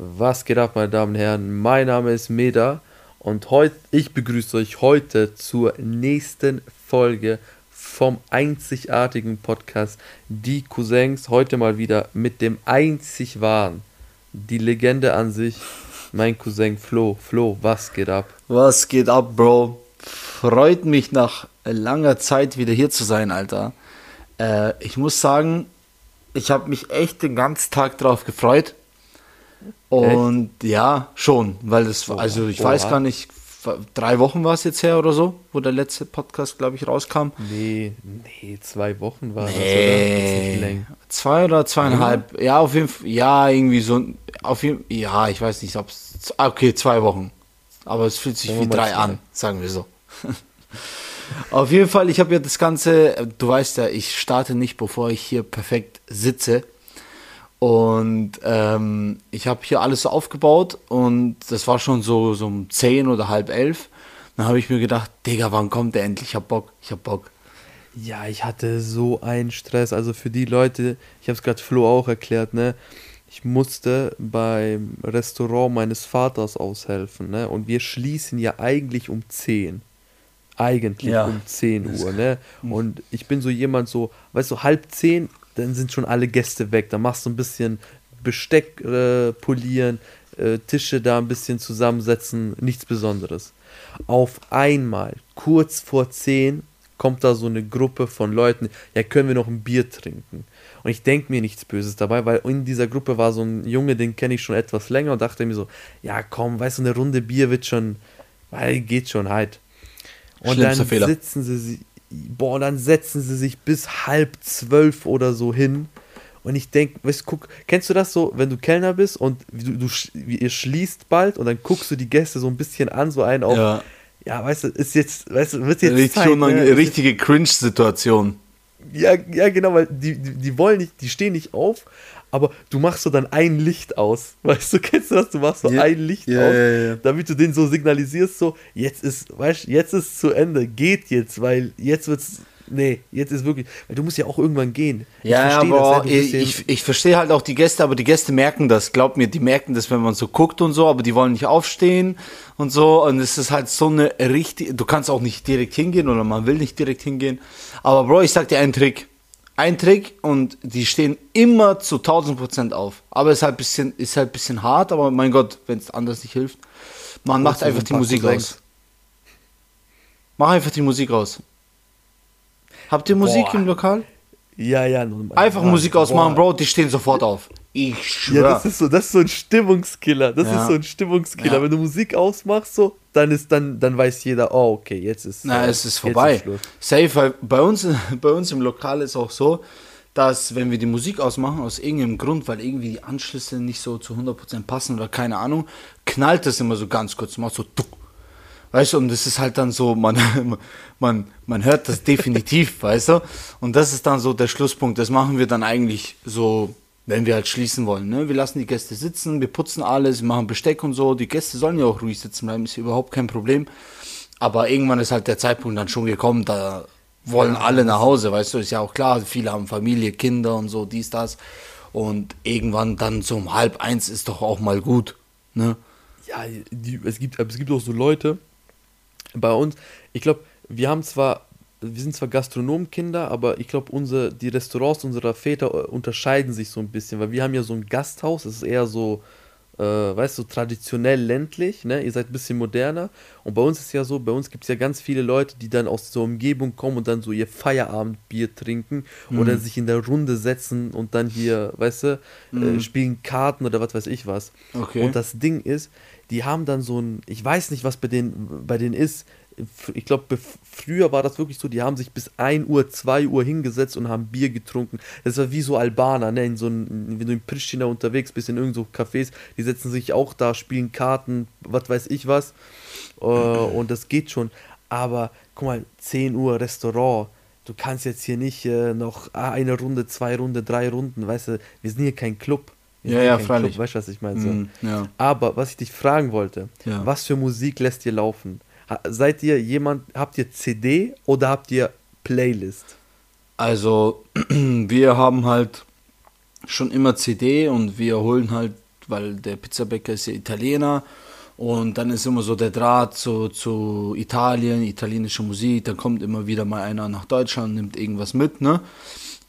Was geht ab, meine Damen und Herren? Mein Name ist Meda und heute, ich begrüße euch heute zur nächsten Folge vom einzigartigen Podcast Die Cousins. Heute mal wieder mit dem einzig wahren, die Legende an sich, mein Cousin Flo. Flo, was geht ab? Was geht ab, Bro? Freut mich nach langer Zeit wieder hier zu sein, Alter. Äh, ich muss sagen, ich habe mich echt den ganzen Tag drauf gefreut. Und Echt? ja, schon, weil es, also ich Oha. weiß gar nicht, drei Wochen war es jetzt her oder so, wo der letzte Podcast, glaube ich, rauskam. Nee, nee, zwei Wochen war nee. das, oder? Zwei oder zweieinhalb, ja. ja, auf jeden Fall, ja, irgendwie so, auf jeden ja, ich weiß nicht, ob es, okay, zwei Wochen. Aber es fühlt sich wie drei an, sagen wir so. auf jeden Fall, ich habe ja das Ganze, du weißt ja, ich starte nicht, bevor ich hier perfekt sitze. Und ähm, ich habe hier alles so aufgebaut und das war schon so, so um 10 oder halb elf. Dann habe ich mir gedacht, Digga, wann kommt der endlich? Ich hab Bock, ich hab Bock. Ja, ich hatte so einen Stress. Also für die Leute, ich habe es gerade Flo auch erklärt, ne? Ich musste beim Restaurant meines Vaters aushelfen, ne? Und wir schließen ja eigentlich um 10. Eigentlich ja. um 10 Uhr, ne? Und ich bin so jemand so, weißt du, halb 10 dann sind schon alle Gäste weg. Dann machst du ein bisschen Besteck äh, polieren, äh, Tische da ein bisschen zusammensetzen, nichts Besonderes. Auf einmal, kurz vor 10, kommt da so eine Gruppe von Leuten, ja, können wir noch ein Bier trinken? Und ich denke mir nichts Böses dabei, weil in dieser Gruppe war so ein Junge, den kenne ich schon etwas länger und dachte mir so, ja komm, weißt du, eine Runde Bier wird schon, weil geht schon halt. Und dann Fehler. sitzen sie, boah, dann setzen sie sich bis halb zwölf oder so hin. Und ich denke, weißt guck, kennst du das so, wenn du Kellner bist und du, du, ihr schließt bald und dann guckst du die Gäste so ein bisschen an, so einen auf, ja, ja weißt du, ist jetzt, weißt du, wird jetzt Richtig Zeit, ne? richtige Cringe-Situation. Ja, ja, genau, weil die, die, die wollen nicht, die stehen nicht auf, aber du machst so dann ein Licht aus. Weißt du, kennst du das? Du machst so ja, ein Licht ja, aus, ja, damit du den so signalisierst, so, jetzt ist, weißt jetzt ist zu Ende, geht jetzt, weil jetzt wird's. Nee, jetzt ist wirklich, weil du musst ja auch irgendwann gehen. Ich ja, aber ich, ich, ich verstehe halt auch die Gäste, aber die Gäste merken das. Glaub mir, die merken das, wenn man so guckt und so, aber die wollen nicht aufstehen und so. Und es ist halt so eine richtige, du kannst auch nicht direkt hingehen oder man will nicht direkt hingehen. Aber Bro, ich sag dir einen Trick ein Trick und die stehen immer zu 1000 Prozent auf. Aber ist halt bisschen, ist halt bisschen hart, aber mein Gott, wenn es anders nicht hilft. Man macht einfach die Musik aus. Mach einfach die Musik aus. Habt ihr Musik Boah. im Lokal? Ja, ja. Einfach Musik ausmachen, Bro, die stehen sofort auf. Ich schwöre. Ja, das ist so, das ist so ein Stimmungskiller. Das ja. ist so ein Stimmungskiller. Ja. Wenn du Musik ausmachst, so, dann ist dann, dann weiß jeder, oh, okay, jetzt ist Na, äh, es ist vorbei. Ist Safe, bei uns, bei uns im Lokal ist auch so, dass wenn wir die Musik ausmachen, aus irgendeinem Grund, weil irgendwie die Anschlüsse nicht so zu 100% passen oder keine Ahnung, knallt das immer so ganz kurz, macht so tuck. Weißt du, und das ist halt dann so, man, man, man hört das definitiv, weißt du? Und das ist dann so der Schlusspunkt. Das machen wir dann eigentlich so wenn wir halt schließen wollen. Ne? Wir lassen die Gäste sitzen, wir putzen alles, wir machen Besteck und so. Die Gäste sollen ja auch ruhig sitzen bleiben, ist überhaupt kein Problem. Aber irgendwann ist halt der Zeitpunkt dann schon gekommen, da wollen alle nach Hause, weißt du, ist ja auch klar, viele haben Familie, Kinder und so, dies, das. Und irgendwann dann so um halb eins ist doch auch mal gut. Ne? Ja, die, es, gibt, es gibt auch so Leute bei uns, ich glaube, wir haben zwar wir sind zwar Gastronomkinder, aber ich glaube, unsere, die Restaurants unserer Väter äh, unterscheiden sich so ein bisschen, weil wir haben ja so ein Gasthaus, das ist eher so, äh, weißt du, so traditionell ländlich, ne? Ihr seid ein bisschen moderner. Und bei uns ist ja so, bei uns gibt es ja ganz viele Leute, die dann aus so Umgebung kommen und dann so ihr Feierabendbier trinken mhm. oder sich in der Runde setzen und dann hier, weißt du, äh, mhm. äh, spielen Karten oder was weiß ich was. Okay. Und das Ding ist, die haben dann so ein, ich weiß nicht, was bei denen, bei denen ist, ich glaube, früher war das wirklich so, die haben sich bis 1 Uhr, 2 Uhr hingesetzt und haben Bier getrunken. Das war wie so Albaner, ne? In so ein, wenn du in Pristina unterwegs bist, in irgendeinen so Cafés, die setzen sich auch da, spielen Karten, was weiß ich was. Äh, und das geht schon. Aber guck mal, 10 Uhr Restaurant, du kannst jetzt hier nicht äh, noch eine Runde, zwei Runden, drei Runden, weißt du, wir sind hier kein Club. Wir ja, ja, freilich. Club, weißt du, was ich meine? Mm, ja. Aber was ich dich fragen wollte, ja. was für Musik lässt ihr laufen? Seid ihr jemand, habt ihr CD oder habt ihr Playlist? Also, wir haben halt schon immer CD und wir holen halt, weil der Pizzabäcker ist ja Italiener. Und dann ist immer so der Draht zu, zu Italien, italienische Musik. Dann kommt immer wieder mal einer nach Deutschland, nimmt irgendwas mit, ne?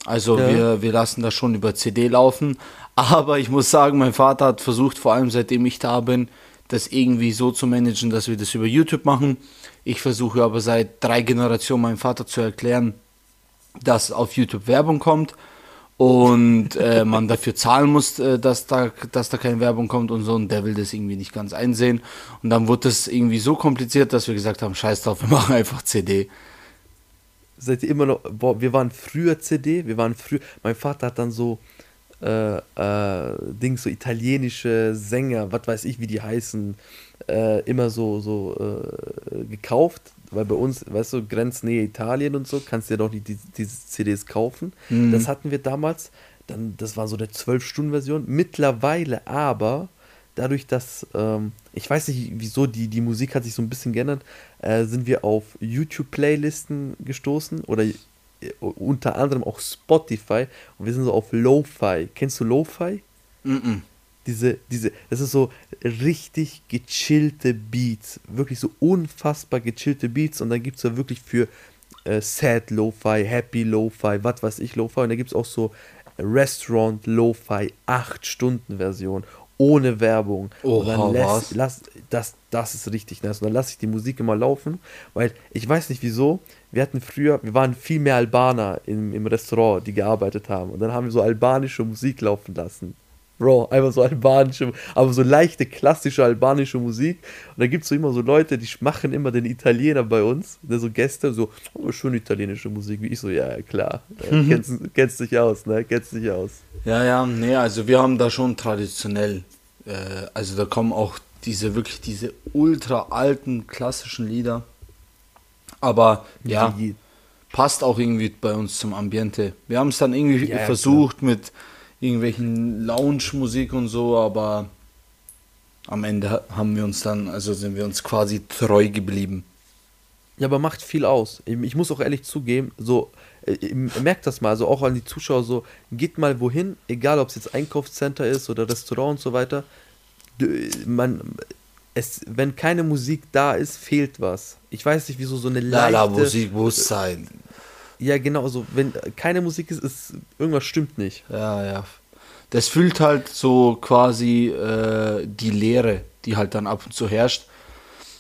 Also ja. wir, wir lassen das schon über CD laufen. Aber ich muss sagen, mein Vater hat versucht, vor allem seitdem ich da bin, das irgendwie so zu managen, dass wir das über YouTube machen. Ich versuche aber seit drei Generationen meinem Vater zu erklären, dass auf YouTube Werbung kommt und äh, man dafür zahlen muss, äh, dass, da, dass da keine Werbung kommt und so. Und der will das irgendwie nicht ganz einsehen. Und dann wurde das irgendwie so kompliziert, dass wir gesagt haben, scheiß drauf, wir machen einfach CD. Seid ihr immer noch, boah, wir waren früher CD, wir waren früher, mein Vater hat dann so, äh, äh, Dings, so italienische Sänger, was weiß ich, wie die heißen, äh, immer so, so äh, gekauft weil bei uns, weißt du, Grenznähe Italien und so, kannst du ja doch nicht die, diese CDs kaufen. Mhm. Das hatten wir damals, dann, das war so eine 12-Stunden-Version. Mittlerweile aber, dadurch, dass, ähm, ich weiß nicht, wieso, die, die Musik hat sich so ein bisschen geändert, äh, sind wir auf YouTube-Playlisten gestoßen oder unter anderem auch Spotify und wir sind so auf Lo-Fi. Kennst du Lo-Fi? Mhm diese, diese, das ist so richtig gechillte Beats, wirklich so unfassbar gechillte Beats und dann gibt es da wirklich für äh, Sad Lo-Fi, Happy Lo-Fi, was weiß ich Lo-Fi und da gibt es auch so Restaurant Lo-Fi 8-Stunden-Version ohne Werbung. Oh, und dann lässt, lass, das, das ist richtig nice. Und dann lasse ich die Musik immer laufen, weil ich weiß nicht wieso. Wir hatten früher, wir waren viel mehr Albaner im, im Restaurant, die gearbeitet haben. Und dann haben wir so albanische Musik laufen lassen. Bro, einfach so albanische, aber so leichte, klassische albanische Musik. Und da gibt es so immer so Leute, die machen immer den Italiener bei uns, der so Gäste, so, oh, schön italienische Musik, wie ich so, ja, klar, ja, kennst, kennst dich aus, ne, kennst dich aus. Ja, ja, nee, also wir haben da schon traditionell, äh, also da kommen auch diese, wirklich diese ultra alten, klassischen Lieder. Aber, ja, passt auch irgendwie bei uns zum Ambiente. Wir haben es dann irgendwie ja, versucht klar. mit irgendwelchen Lounge-Musik und so, aber am Ende haben wir uns dann, also sind wir uns quasi treu geblieben. Ja, aber macht viel aus. Ich muss auch ehrlich zugeben, so, äh, merkt das mal, also auch an die Zuschauer so, geht mal wohin, egal ob es jetzt Einkaufscenter ist oder Restaurant und so weiter, man, es, wenn keine Musik da ist, fehlt was. Ich weiß nicht, wieso so eine leichte... La, la Musik muss sein. Ja, genau, also wenn keine Musik ist, ist irgendwas stimmt nicht. Ja, ja. Das fühlt halt so quasi äh, die Leere, die halt dann ab und zu herrscht.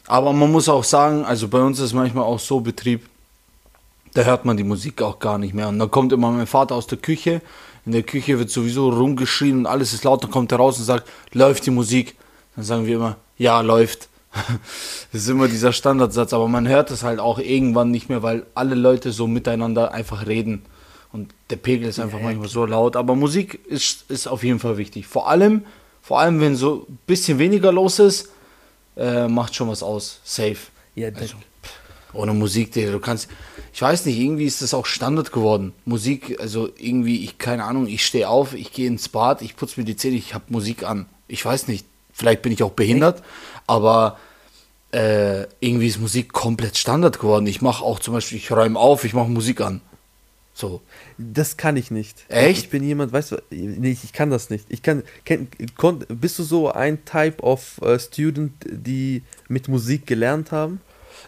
Aber man muss auch sagen, also bei uns ist manchmal auch so Betrieb, da hört man die Musik auch gar nicht mehr. Und dann kommt immer mein Vater aus der Küche. In der Küche wird sowieso rumgeschrien und alles ist laut. Dann kommt er raus und sagt, läuft die Musik? Dann sagen wir immer, ja, läuft. das ist immer dieser Standardsatz, aber man hört es halt auch irgendwann nicht mehr, weil alle Leute so miteinander einfach reden. Und der Pegel ist einfach ja, manchmal so laut. Aber Musik ist, ist auf jeden Fall wichtig. Vor allem, vor allem, wenn so ein bisschen weniger los ist, äh, macht schon was aus. Safe. Ja, also, ohne Musik, du kannst. Ich weiß nicht, irgendwie ist das auch Standard geworden. Musik, also irgendwie, ich, keine Ahnung, ich stehe auf, ich gehe ins Bad, ich putze mir die Zähne, ich habe Musik an. Ich weiß nicht, vielleicht bin ich auch behindert, aber äh, irgendwie ist Musik komplett Standard geworden. Ich mache auch zum Beispiel, ich räume auf, ich mache Musik an. So. Das kann ich nicht. Echt? Ich bin jemand, weißt du, nee, ich kann das nicht. Ich kann, kann kon, bist du so ein Type of uh, Student, die mit Musik gelernt haben?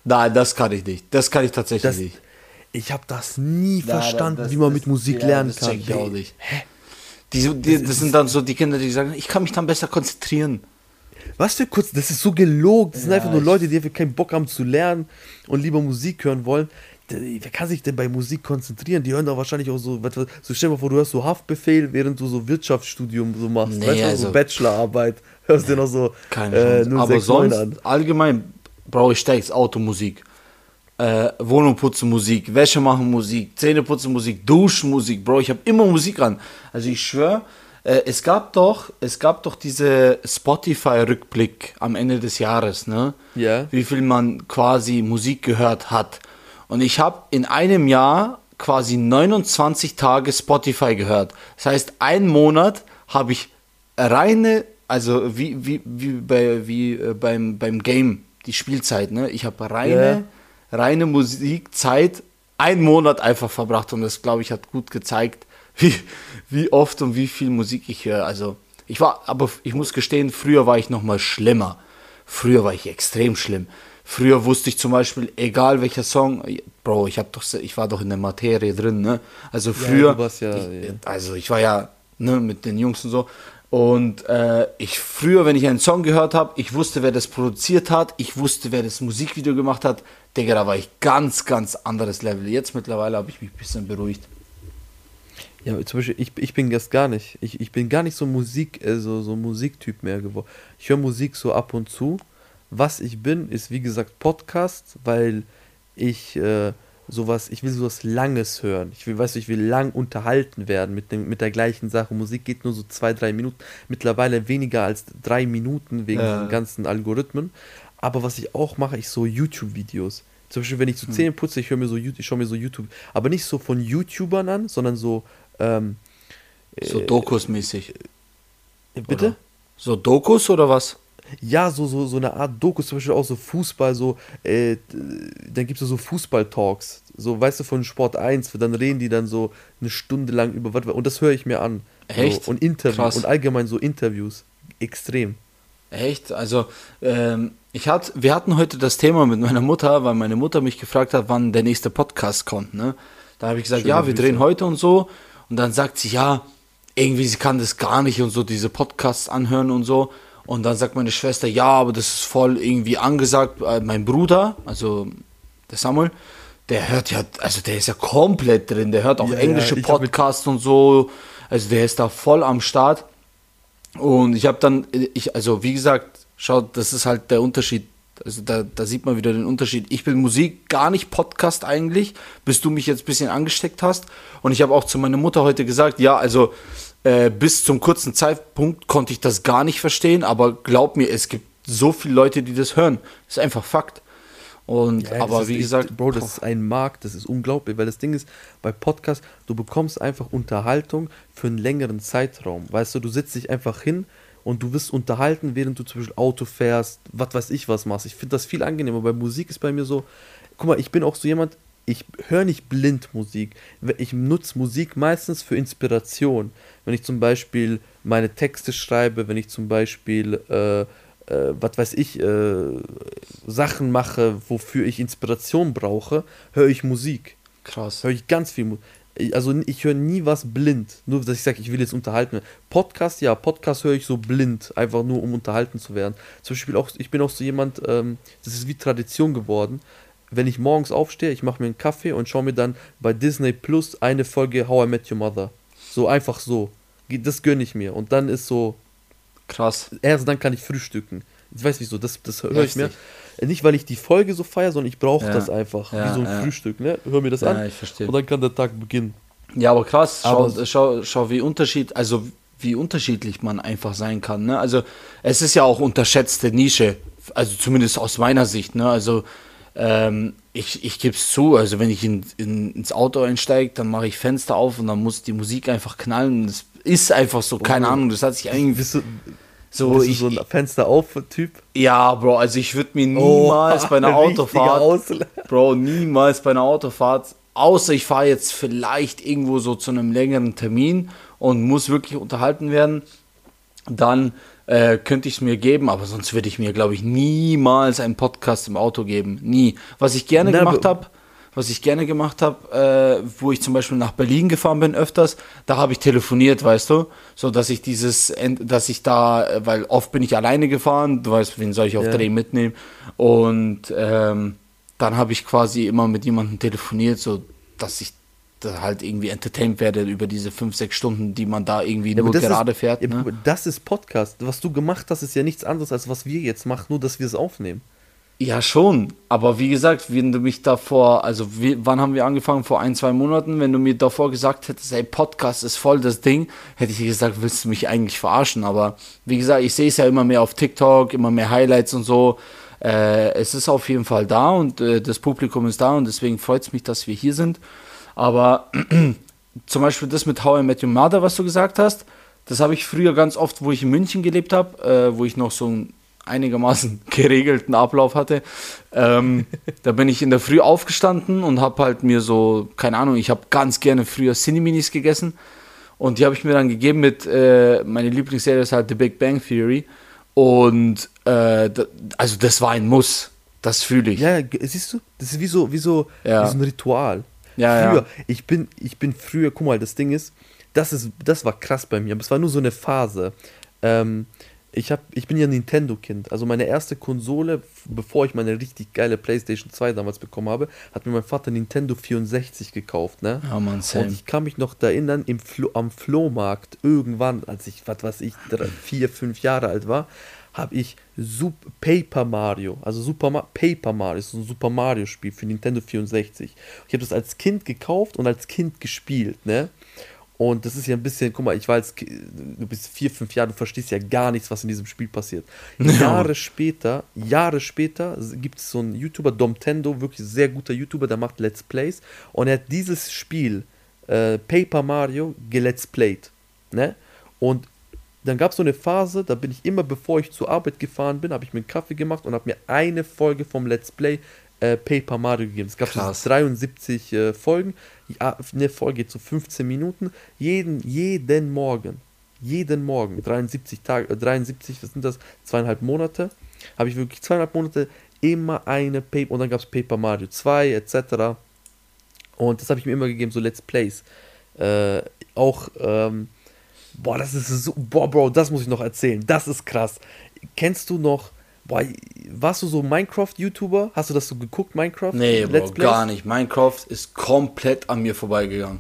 Nein, das kann ich nicht. Das kann ich tatsächlich das, nicht. Ich habe das nie Na, verstanden, das, wie man das, mit Musik ja, lernen das kann. Ich auch nicht. Hä? Die, die, das sind dann so die Kinder, die sagen, ich kann mich dann besser konzentrieren. Was für kurz, das ist so gelogen. Das ja, sind einfach nur Leute, die einfach keinen Bock haben zu lernen und lieber Musik hören wollen. Wer kann sich denn bei Musik konzentrieren? Die hören doch wahrscheinlich auch so, so stell dir mal vor, du hörst so Haftbefehl, während du so Wirtschaftsstudium so machst. Nee, weißt du, also, so Bachelorarbeit. Hörst nee, dir noch so keine äh, Aber sonst, an. allgemein brauche ich stärkst Automusik. Äh, Wohnung putzen Musik, Wäsche machen Musik, Zähne putzen Musik, Duschen Musik, Bro, ich habe immer Musik an. Also ich schwöre, äh, es gab doch, es gab doch diese Spotify-Rückblick am Ende des Jahres, ne? Ja. Wie viel man quasi Musik gehört hat. Und ich habe in einem Jahr quasi 29 Tage Spotify gehört. Das heißt, einen Monat habe ich reine, also wie, wie, wie, bei, wie äh, beim, beim Game, die Spielzeit, ne? Ich habe reine, ja. reine Musikzeit einen Monat einfach verbracht und das, glaube ich, hat gut gezeigt, wie, wie oft und wie viel Musik ich höre. Also Ich war, aber ich muss gestehen, früher war ich noch mal schlimmer. Früher war ich extrem schlimm. Früher wusste ich zum Beispiel, egal welcher Song, Bro, ich hab doch, ich war doch in der Materie drin, ne? Also früher, ja, ja, ich, also ich war ja ne, mit den Jungs und so. Und äh, ich früher, wenn ich einen Song gehört habe, ich wusste, wer das produziert hat, ich wusste, wer das Musikvideo gemacht hat. Digga, da war ich ganz, ganz anderes Level. Jetzt mittlerweile habe ich mich ein bisschen beruhigt. Ja, zum Beispiel, ich, ich bin das gar nicht. Ich, ich bin gar nicht so Musik, äh, so, Musiktyp mehr geworden. Ich höre Musik so ab und zu. Was ich bin, ist wie gesagt Podcast, weil ich äh, sowas, ich will sowas Langes hören. Ich will, weißt du, ich will lang unterhalten werden mit, dem, mit der gleichen Sache. Musik geht nur so zwei, drei Minuten. Mittlerweile weniger als drei Minuten wegen ja. den ganzen Algorithmen. Aber was ich auch mache, ich so YouTube-Videos. Zum Beispiel, wenn ich so hm. Zähne putze, ich höre mir so ich schaue mir so YouTube, aber nicht so von YouTubern an, sondern so ähm, so äh, Dokus mäßig. Äh, bitte? Oder? So Dokus oder was? Ja, so, so, so eine Art Dokus, zum Beispiel auch so Fußball, so, äh, dann gibt es so Fußball-Talks, so, weißt du, von Sport 1, dann reden die dann so eine Stunde lang über was, und das höre ich mir an. Echt? So, und Interviews, und allgemein so Interviews, extrem. Echt? Also, ähm, ich hat, wir hatten heute das Thema mit meiner Mutter, weil meine Mutter mich gefragt hat, wann der nächste Podcast kommt, ne? Da habe ich gesagt, Schöne ja, wir Grüße. drehen heute und so. Und dann sagt sie, ja, irgendwie, sie kann das gar nicht und so, diese Podcasts anhören und so. Und dann sagt meine Schwester, ja, aber das ist voll irgendwie angesagt. Äh, mein Bruder, also der Samuel, der hört ja, also der ist ja komplett drin. Der hört auch ja, englische ja, Podcasts und so. Also der ist da voll am Start. Und ich habe dann, ich, also wie gesagt, schaut, das ist halt der Unterschied also da, da sieht man wieder den Unterschied. Ich bin Musik, gar nicht Podcast eigentlich, bis du mich jetzt ein bisschen angesteckt hast. Und ich habe auch zu meiner Mutter heute gesagt, ja, also äh, bis zum kurzen Zeitpunkt konnte ich das gar nicht verstehen, aber glaub mir, es gibt so viele Leute, die das hören. Das ist einfach Fakt. Und ja, aber wie gesagt, Bro, das ist ein Markt, das ist unglaublich, weil das Ding ist, bei Podcasts, du bekommst einfach Unterhaltung für einen längeren Zeitraum. Weißt du, du sitzt dich einfach hin, und du wirst unterhalten, während du zum Beispiel Auto fährst, was weiß ich was machst. Ich finde das viel angenehmer. Bei Musik ist bei mir so, guck mal, ich bin auch so jemand, ich höre nicht blind Musik. Ich nutze Musik meistens für Inspiration. Wenn ich zum Beispiel meine Texte schreibe, wenn ich zum Beispiel, äh, äh, was weiß ich, äh, Sachen mache, wofür ich Inspiration brauche, höre ich Musik. Krass. Höre ich ganz viel Musik also ich höre nie was blind, nur dass ich sage, ich will jetzt unterhalten. Podcast, ja, Podcast höre ich so blind, einfach nur um unterhalten zu werden. Zum Beispiel auch, ich bin auch so jemand, ähm, das ist wie Tradition geworden. Wenn ich morgens aufstehe, ich mache mir einen Kaffee und schaue mir dann bei Disney Plus eine Folge How I Met Your Mother. So einfach so. Das gönne ich mir. Und dann ist so. Krass. Erst dann kann ich frühstücken. Ich weiß wieso, das, das höre ich mir. Nicht, weil ich die Folge so feiere, sondern ich brauche ja. das einfach. Ja, wie so ein ja. Frühstück, ne? Hör mir das an. Ich verstehe. Und dann kann der Tag beginnen. Ja, aber krass, schau, aber schau, schau, wie Unterschied, also wie unterschiedlich man einfach sein kann. Ne? Also es ist ja auch unterschätzte Nische, also zumindest aus meiner Sicht. Ne? Also ähm, ich, ich gebe es zu, also wenn ich in, in, ins Auto einsteige, dann mache ich Fenster auf und dann muss die Musik einfach knallen. Das ist einfach so, keine oh. Ahnung, das hat sich eigentlich... Du, so, ich, so ein Fenster auf Typ? Ja, Bro, also ich würde mir oh, niemals oh, bei einer Autofahrt, Bro, niemals bei einer Autofahrt, außer ich fahre jetzt vielleicht irgendwo so zu einem längeren Termin und muss wirklich unterhalten werden, dann äh, könnte ich es mir geben, aber sonst würde ich mir, glaube ich, niemals einen Podcast im Auto geben. Nie. Was ich gerne Na, gemacht habe, was ich gerne gemacht habe, äh, wo ich zum Beispiel nach Berlin gefahren bin öfters, da habe ich telefoniert, weißt du, so dass ich dieses, dass ich da, äh, weil oft bin ich alleine gefahren, du weißt, wen soll ich auf ja. Dreh mitnehmen und ähm, dann habe ich quasi immer mit jemandem telefoniert, so dass ich da halt irgendwie entertained werde über diese fünf, sechs Stunden, die man da irgendwie ja, nur gerade ist, fährt. Ne? Das ist Podcast. Was du gemacht hast, ist ja nichts anderes, als was wir jetzt machen, nur dass wir es aufnehmen. Ja, schon. Aber wie gesagt, wenn du mich davor, also wie, wann haben wir angefangen? Vor ein, zwei Monaten. Wenn du mir davor gesagt hättest, ey, Podcast ist voll das Ding, hätte ich gesagt, willst du mich eigentlich verarschen? Aber wie gesagt, ich sehe es ja immer mehr auf TikTok, immer mehr Highlights und so. Äh, es ist auf jeden Fall da und äh, das Publikum ist da und deswegen freut es mich, dass wir hier sind. Aber zum Beispiel das mit How I Met Your Mother, was du gesagt hast, das habe ich früher ganz oft, wo ich in München gelebt habe, äh, wo ich noch so ein einigermaßen geregelten Ablauf hatte. Ähm, da bin ich in der Früh aufgestanden und habe halt mir so, keine Ahnung, ich habe ganz gerne früher Cineminis gegessen. Und die habe ich mir dann gegeben mit, äh, meine Lieblingsserie ist halt The Big Bang Theory. Und äh, also das war ein Muss. Das fühle ich. Ja, siehst du, das ist wie so, wie so, ja. wie so ein Ritual. Ja, früher, ja. ich bin, ich bin früher, guck mal, das Ding ist, das ist, das war krass bei mir, aber es war nur so eine Phase. Ähm, ich, hab, ich bin ja Nintendo-Kind. Also meine erste Konsole, bevor ich meine richtig geile PlayStation 2 damals bekommen habe, hat mir mein Vater Nintendo 64 gekauft. Ne? Ja, man, same. Und ich kann mich noch erinnern, im Flo, am Flohmarkt irgendwann, als ich, was weiß ich, drei, vier, fünf Jahre alt war, habe ich Super Paper Mario, also Super Ma Paper Mario, ist ein Super Mario Spiel für Nintendo 64. Ich habe das als Kind gekauft und als Kind gespielt, ne? Und das ist ja ein bisschen, guck mal, ich war jetzt, du bist vier, fünf Jahre, du verstehst ja gar nichts, was in diesem Spiel passiert. Ja. Jahre später, Jahre später gibt es so einen YouTuber, Domtendo, wirklich sehr guter YouTuber, der macht Let's Plays. Und er hat dieses Spiel, äh, Paper Mario, gelet's played. Ne? Und dann gab es so eine Phase, da bin ich immer, bevor ich zur Arbeit gefahren bin, habe ich mir einen Kaffee gemacht und habe mir eine Folge vom Let's Play äh, Paper Mario gegeben. Es gab so 73 äh, Folgen. Eine Folge so 15 Minuten. Jeden, jeden Morgen, jeden Morgen, 73 Tage, äh, 73, was sind das? Zweieinhalb Monate, habe ich wirklich zweieinhalb Monate immer eine Paper und dann gab es Paper Mario 2 etc. Und das habe ich mir immer gegeben, so Let's Plays. Äh, auch ähm, Boah, das ist so. Boah, Bro, das muss ich noch erzählen. Das ist krass. Kennst du noch. Boah, warst du so Minecraft-YouTuber? Hast du das so geguckt, Minecraft? Nee, Bro, gar nicht. Minecraft ist komplett an mir vorbeigegangen.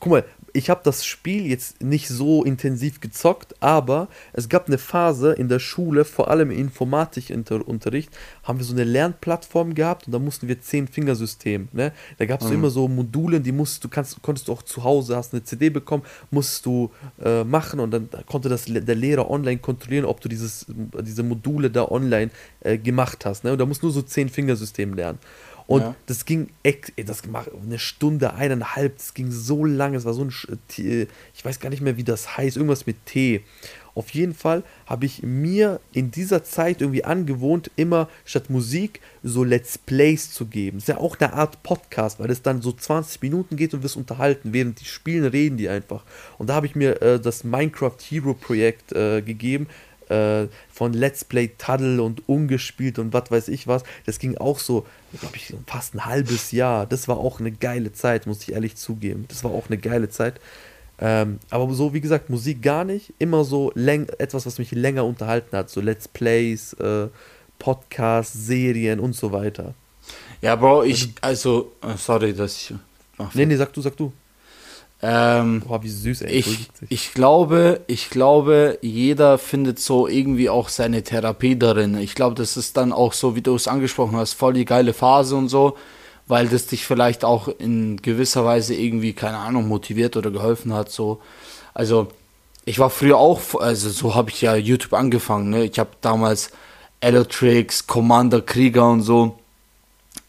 Guck mal, ich habe das Spiel jetzt nicht so intensiv gezockt, aber es gab eine Phase in der Schule, vor allem im Informatikunterricht, haben wir so eine Lernplattform gehabt und da mussten wir Zehn-Fingersystem. Ne? Da gab es mhm. immer so Module, die musst du kannst, konntest du auch zu Hause, hast eine CD bekommen, musst du äh, machen und dann konnte das der Lehrer online kontrollieren, ob du dieses, diese Module da online äh, gemacht hast. Ne? Und da musst du nur so Zehn-Fingersystem lernen. Und ja. das ging das gemacht eine Stunde, eineinhalb, das ging so lange, es war so ein, ich weiß gar nicht mehr, wie das heißt, irgendwas mit T. Auf jeden Fall habe ich mir in dieser Zeit irgendwie angewohnt, immer statt Musik so Let's Plays zu geben. Ist ja auch eine Art Podcast, weil es dann so 20 Minuten geht und wirst unterhalten. Während die spielen, reden die einfach. Und da habe ich mir äh, das Minecraft Hero Projekt äh, gegeben äh, von Let's Play Tuddle und ungespielt und was weiß ich was. Das ging auch so, glaube ich, fast ein halbes Jahr. Das war auch eine geile Zeit, muss ich ehrlich zugeben. Das war auch eine geile Zeit. Ähm, aber so, wie gesagt, Musik gar nicht. Immer so etwas, was mich länger unterhalten hat. So Let's Plays, äh, Podcasts, Serien und so weiter. Ja, Bro, ich, also, äh, sorry, dass ich. Ach, nee, nee, sag du, sag du. Ähm, Boah, wie süß, ey. Ich, ich, glaube, ich glaube, jeder findet so irgendwie auch seine Therapie darin. Ich glaube, das ist dann auch so, wie du es angesprochen hast, voll die geile Phase und so, weil das dich vielleicht auch in gewisser Weise irgendwie, keine Ahnung, motiviert oder geholfen hat. So. Also, ich war früher auch, also so habe ich ja YouTube angefangen. Ne? Ich habe damals Elotrix, Commander Krieger und so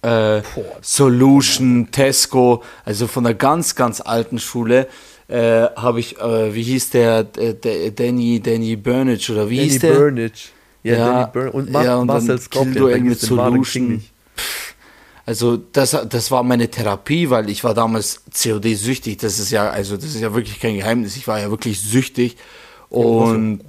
äh, Solution, Tesco, also von der ganz, ganz alten Schule, äh, habe ich, äh, wie hieß der, der, Danny, Danny Burnage oder wie Danny hieß der? Burnage. Ja, ja, Danny Burnage. Und, Ma ja, und Marcel Scorpion, mit Solution. Also das, das war meine Therapie, weil ich war damals COD-süchtig. Das ist ja, also das ist ja wirklich kein Geheimnis. Ich war ja wirklich süchtig. Und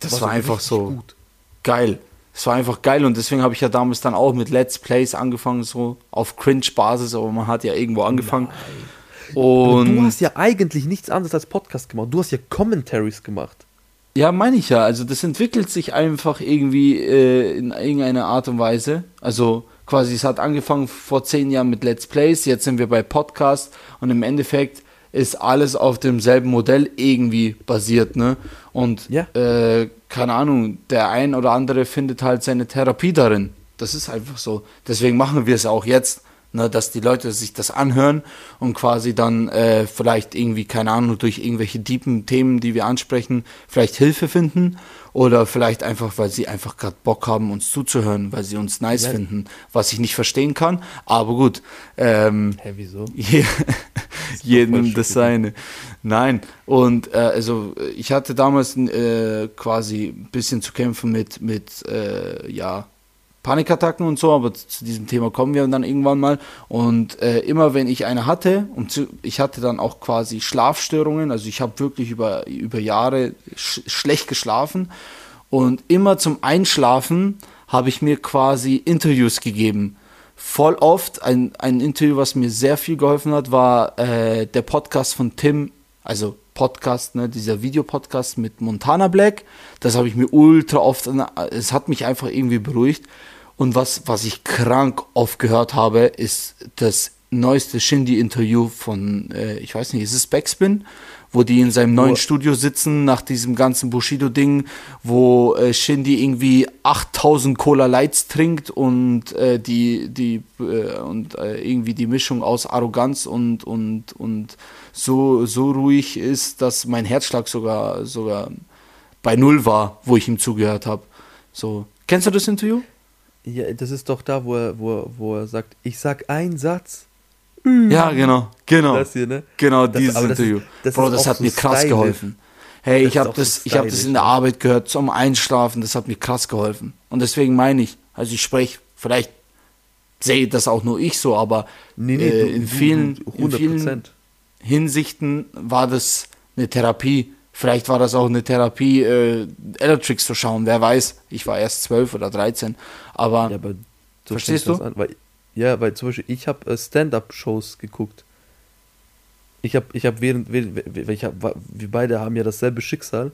das war einfach so gut. geil es war einfach geil und deswegen habe ich ja damals dann auch mit Let's Plays angefangen, so auf Cringe-Basis, aber man hat ja irgendwo angefangen. Und du hast ja eigentlich nichts anderes als Podcast gemacht. Du hast ja Commentaries gemacht. Ja, meine ich ja. Also das entwickelt sich einfach irgendwie äh, in irgendeiner Art und Weise. Also quasi, es hat angefangen vor zehn Jahren mit Let's Plays, jetzt sind wir bei Podcast und im Endeffekt ist alles auf demselben Modell irgendwie basiert, ne? Und ja. äh, keine Ahnung, der ein oder andere findet halt seine Therapie darin. Das ist einfach so. Deswegen machen wir es auch jetzt ne, dass die Leute sich das anhören und quasi dann äh, vielleicht irgendwie, keine Ahnung, durch irgendwelche tiefen Themen, die wir ansprechen, vielleicht Hilfe finden oder vielleicht einfach, weil sie einfach gerade Bock haben, uns zuzuhören, weil sie uns nice ja. finden, was ich nicht verstehen kann, aber gut. Ähm, Hä, wieso? jedem das seine. Nein, und äh, also ich hatte damals äh, quasi ein bisschen zu kämpfen mit, mit äh, ja, Panikattacken und so, aber zu diesem Thema kommen wir dann irgendwann mal. Und äh, immer wenn ich eine hatte, und zu, ich hatte dann auch quasi Schlafstörungen, also ich habe wirklich über, über Jahre sch schlecht geschlafen. Und immer zum Einschlafen habe ich mir quasi Interviews gegeben. Voll oft, ein, ein Interview, was mir sehr viel geholfen hat, war äh, der Podcast von Tim, also Podcast, ne, dieser Videopodcast mit Montana Black. Das habe ich mir ultra oft, es hat mich einfach irgendwie beruhigt. Und was, was ich krank oft gehört habe, ist das neueste Shindy-Interview von, äh, ich weiß nicht, ist es Backspin? Wo die in seinem neuen oh. Studio sitzen nach diesem ganzen Bushido-Ding, wo äh, Shindy irgendwie 8000 Cola Lights trinkt und äh, die, die, äh, und äh, irgendwie die Mischung aus Arroganz und, und, und so, so ruhig ist, dass mein Herzschlag sogar, sogar bei Null war, wo ich ihm zugehört habe. So. Kennst du das Interview? Ja, das ist doch da, wo er, wo, wo er sagt, ich sag einen Satz. Ja, genau, genau. Das hier, ne? Genau, das, dieses Interview. Ist, das Bro, das hat so mir krass stylisch. geholfen. Hey, das ich habe das, so ich habe das in der Arbeit gehört zum Einschlafen, das hat mir krass geholfen. Und deswegen meine ich, also ich spreche, vielleicht sehe das auch nur ich so, aber nee, nee, äh, in, vielen, in vielen Hinsichten war das eine Therapie. Vielleicht war das auch eine Therapie, äh, Electrics zu schauen, wer weiß. Ich war erst zwölf oder dreizehn. Aber, ja, aber so verstehst du? An, weil, ja, weil zum Beispiel ich habe äh, Stand-up-Shows geguckt. Ich habe, ich habe während, während ich hab, wir beide haben ja dasselbe Schicksal.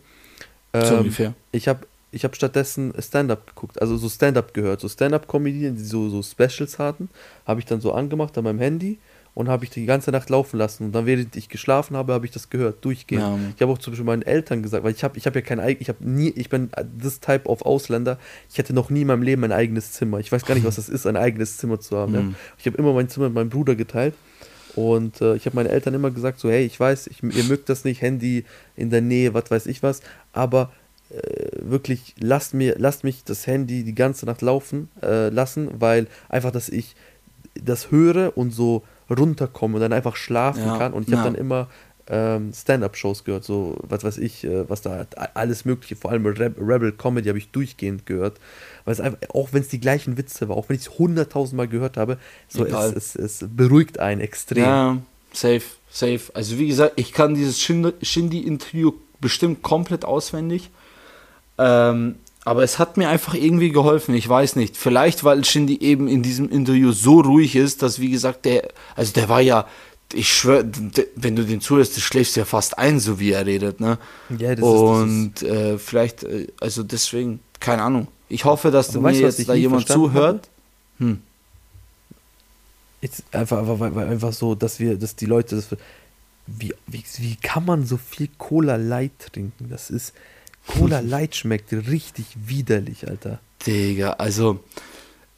Ähm, so ungefähr. Ich habe ich habe stattdessen Stand-up geguckt, also so Stand-up gehört, so Stand-up-Comedien, die so, so Specials hatten, habe ich dann so angemacht an meinem Handy und habe ich die ganze Nacht laufen lassen. Und dann, während ich geschlafen habe, habe ich das gehört, durchgehend. Ja. Ich habe auch zum Beispiel meinen Eltern gesagt, weil ich habe ich hab ja kein ich habe nie, ich bin this type of Ausländer, ich hatte noch nie in meinem Leben ein eigenes Zimmer. Ich weiß gar nicht, was das ist, ein eigenes Zimmer zu haben. Mhm. Ja. Ich habe immer mein Zimmer mit meinem Bruder geteilt. Und äh, ich habe meinen Eltern immer gesagt, so, hey, ich weiß, ich, ihr mögt das nicht, Handy in der Nähe, was weiß ich was, aber äh, wirklich, lasst, mir, lasst mich das Handy die ganze Nacht laufen äh, lassen, weil einfach, dass ich das höre und so runterkomme und dann einfach schlafen ja, kann. Und ich habe dann immer ähm, Stand-up-Shows gehört, so was weiß ich, äh, was da alles Mögliche, vor allem Re Rebel Comedy habe ich durchgehend gehört. Weil es einfach, auch wenn es die gleichen Witze war, auch wenn ich es hunderttausend Mal gehört habe, so es, es, es, beruhigt einen extrem. Ja, safe, safe. Also wie gesagt, ich kann dieses Shindy-Interview bestimmt komplett auswendig. Ähm, aber es hat mir einfach irgendwie geholfen. Ich weiß nicht. Vielleicht, weil Shindy eben in diesem Interview so ruhig ist, dass, wie gesagt, der, also der war ja, ich schwöre, wenn du den zuhörst, du schläfst ja fast ein, so wie er redet, ne? Ja, das Und ist, das ist äh, vielleicht, äh, also deswegen, keine Ahnung. Ich hoffe, dass du mir jetzt da jemand zuhört. Hm. Jetzt einfach, einfach, einfach so, dass wir, dass die Leute, dass wir, wie, wie, wie kann man so viel Cola Light trinken? Das ist, Cola Light schmeckt richtig widerlich, Alter. Digga, also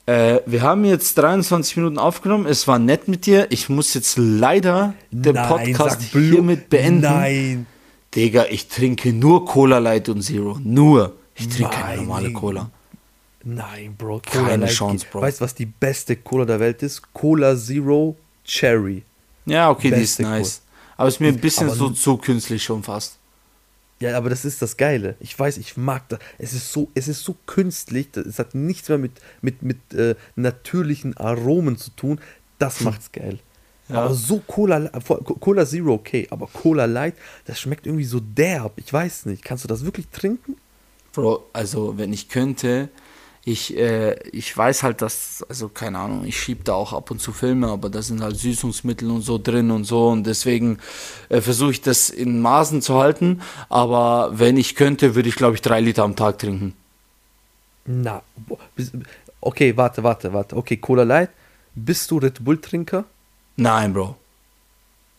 äh, wir haben jetzt 23 Minuten aufgenommen. Es war nett mit dir. Ich muss jetzt leider den Nein, Podcast hiermit beenden. Nein. Digga, ich trinke nur Cola Light und Zero. Nur. Ich trinke keine normale Cola. Nein, Bro. Cola keine Light Chance, Bro. Weißt du, was die beste Cola der Welt ist? Cola Zero Cherry. Ja, okay, beste die ist nice. Cola. Aber es ist mir ein bisschen so zu künstlich schon fast. Ja, aber das ist das Geile. Ich weiß, ich mag das. Es ist so, es ist so künstlich. Es hat nichts mehr mit, mit, mit äh, natürlichen Aromen zu tun. Das macht's geil. Ja. Aber so Cola, Cola Zero, okay, aber Cola Light, das schmeckt irgendwie so derb. Ich weiß nicht. Kannst du das wirklich trinken? Bro, also wenn ich könnte, ich, äh, ich weiß halt, dass, also keine Ahnung, ich schiebe da auch ab und zu Filme, aber da sind halt Süßungsmittel und so drin und so und deswegen äh, versuche ich das in Maßen zu halten, aber wenn ich könnte, würde ich glaube ich drei Liter am Tag trinken. Na, okay, warte, warte, warte, okay, Cola Light, bist du Red Bull Trinker? Nein, Bro.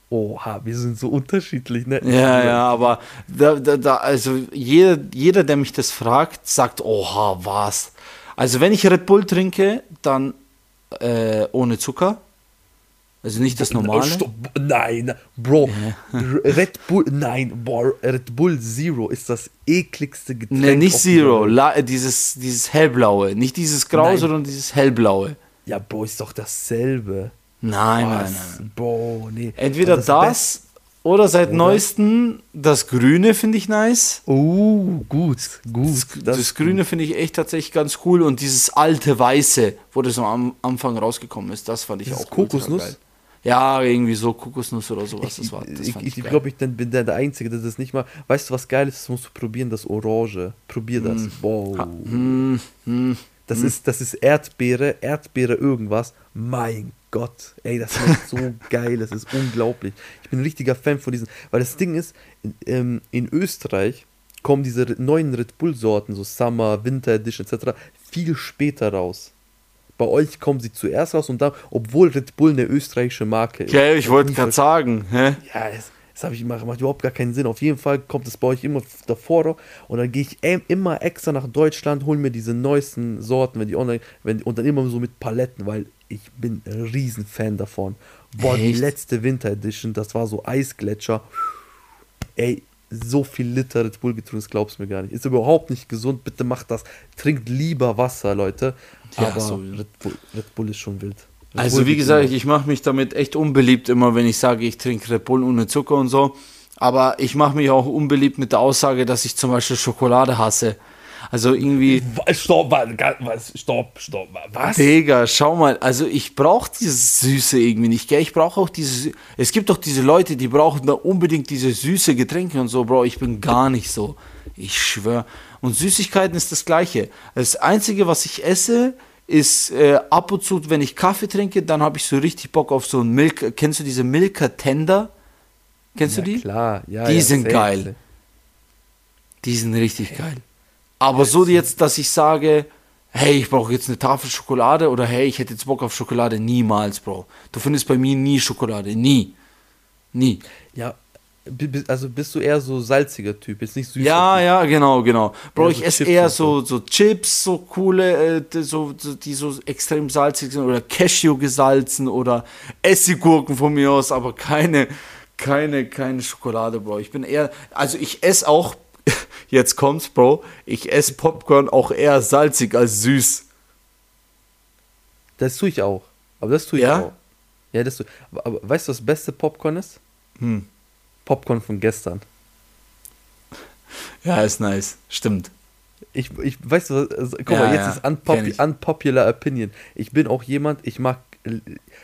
Oha, wir sind so unterschiedlich, ne? Ja, ja, aber da, da, da, also jeder, jeder, der mich das fragt, sagt, oha, was? Also wenn ich Red Bull trinke, dann äh, ohne Zucker. Also nicht das normale. Nein, Bro. Ja. Red Bull, nein, boah, Red Bull Zero ist das ekligste Getränk. Nee, nicht Zero, La, dieses, dieses hellblaue. Nicht dieses grau, sondern dieses hellblaue. Ja, Bro, ist doch dasselbe. Nein, Was? nein, nein. Bro, nee. Entweder das, das Oder seit Oder? neuestem das Grüne finde ich nice. Oh, gut, gut. Das, das, das Grüne finde ich echt tatsächlich ganz cool. Und dieses alte Weiße, wo das am Anfang rausgekommen ist, das fand ich das auch Kokosnuss. Geil. Ja, irgendwie so Kokosnuss oder sowas. Das war, das ich ich, ich glaube, ich bin der, der Einzige, der das nicht mal. Weißt du, was geil ist? Das musst du probieren, das Orange. Probier das. Mm. Wow. Mm. Mm. Das. Ist, das ist Erdbeere, Erdbeere irgendwas. Mein Gott. Ey, das ist so geil. Das ist unglaublich. Ich bin ein richtiger Fan von diesen. Weil das Ding ist, in, ähm, in Österreich kommen diese neuen Red Bull-Sorten, so Summer, Winter Edition etc., viel später raus. Bei euch kommen sie zuerst raus und dann, obwohl Red Bull eine österreichische Marke ist. Okay, ich wollte gerade sagen. Hä? Ja, das, das habe ich gemacht, macht überhaupt gar keinen Sinn. Auf jeden Fall kommt es bei euch immer davor und dann gehe ich immer extra nach Deutschland, hole mir diese neuesten Sorten, wenn die online, wenn, und dann immer so mit Paletten, weil ich bin ein Riesenfan davon. Boah, Echt? die letzte Winter Edition, das war so Eisgletscher. Ey, so viel Liter Red Bull getrunken, das glaubst du mir gar nicht. Ist überhaupt nicht gesund, bitte macht das. Trinkt lieber Wasser, Leute. Ja, Aber so. Red, Bull, Red, Bull, ist schon wild. Also wie gesagt, ich mache mich damit echt unbeliebt immer, wenn ich sage, ich trinke Red Bull ohne Zucker und so. Aber ich mache mich auch unbeliebt mit der Aussage, dass ich zum Beispiel Schokolade hasse. Also irgendwie. Stopp, was, stopp, stopp, was? Digga, schau mal, also ich brauche dieses Süße irgendwie nicht, gell? Ich brauche auch diese. Es gibt doch diese Leute, die brauchen da unbedingt diese süße Getränke und so, Bro. Ich bin gar nicht so. Ich schwöre. Und Süßigkeiten ist das Gleiche. Das Einzige, was ich esse, ist äh, ab und zu, wenn ich Kaffee trinke, dann habe ich so richtig Bock auf so ein Milk. Kennst du diese Milka Tender? Kennst ja, du die? Klar, ja. Die ja, sind geil. Die sind richtig geil. Aber so jetzt, dass ich sage, hey, ich brauche jetzt eine Tafel Schokolade oder hey, ich hätte jetzt Bock auf Schokolade, niemals, Bro. Du findest bei mir nie Schokolade, nie. Nie. Ja, also bist du eher so salziger Typ, jetzt nicht süß. Ja, ja, genau, genau. Bro, ich esse eher so, so Chips, so coole, äh, so, die so extrem salzig sind oder Cashew gesalzen oder Essiggurken von mir aus, aber keine, keine, keine Schokolade, Bro. Ich bin eher, also ich esse auch jetzt kommt's, Bro, ich esse Popcorn auch eher salzig als süß. Das tue ich auch. Aber das tue ich ja? auch. Ja, das tue aber, aber weißt du, was das beste Popcorn ist? Hm. Popcorn von gestern. Ja, ist nice. Stimmt. Ich, ich weißt du, also, guck ja, mal, jetzt ja, ist unpop unpopular opinion. Ich bin auch jemand, ich mag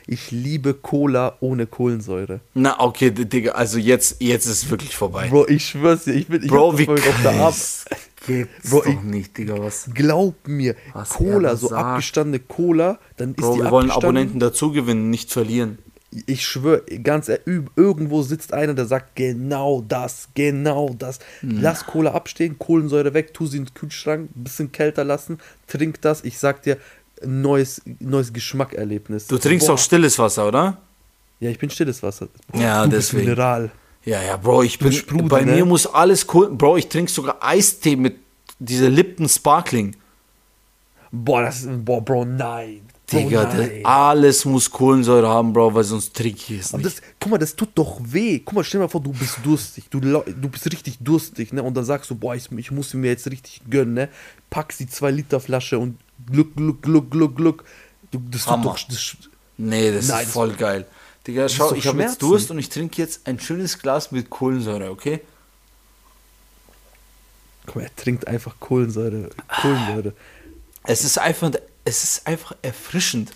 ich liebe Cola ohne Kohlensäure. Na, okay, Digga, also jetzt, jetzt ist es wirklich vorbei. Bro, ich schwör's dir, ich bin ich Bro, wie auf der Ab Gibt's Bro, doch nicht, Digga, was? Glaub mir, was Cola, so abgestandene Cola, dann Bro, ist die wir wollen Abonnenten dazu gewinnen, nicht verlieren. Ich schwöre, ganz irgendwo sitzt einer, der sagt genau das, genau das. Na. Lass Cola abstehen, Kohlensäure weg, tu sie in den Kühlschrank, bisschen kälter lassen, trink das. Ich sag dir, neues, neues Geschmackerlebnis. Du trinkst Boah. auch stilles Wasser, oder? Ja, ich bin stilles Wasser. Ja, du deswegen. Mineral. Ja, ja, Bro, ich bin, Sprudel, bei ne? mir muss alles cool, Bro, ich trinke sogar Eistee mit dieser Lipton Sparkling. Boah, das ist, boah, Bro, nein. Digga, oh das, alles muss Kohlensäure haben, Bro, weil sonst trinke ich es nicht. Das, guck mal, das tut doch weh. Guck mal, stell dir mal vor, du bist durstig. Du, du bist richtig durstig, ne? Und dann sagst du, boah, ich, ich muss mir jetzt richtig gönnen, ne? Packst die 2 Liter Flasche und Gluck, Gluck, Gluck, Gluck, Gluck. Du, das Hammer. doch. Das, nee, das Nein, ist voll geil. Digga, schau, ich habe jetzt Durst und ich trinke jetzt ein schönes Glas mit Kohlensäure, okay? Guck mal, er trinkt einfach Kohlensäure. Kohlensäure. Es ist einfach, es ist einfach erfrischend.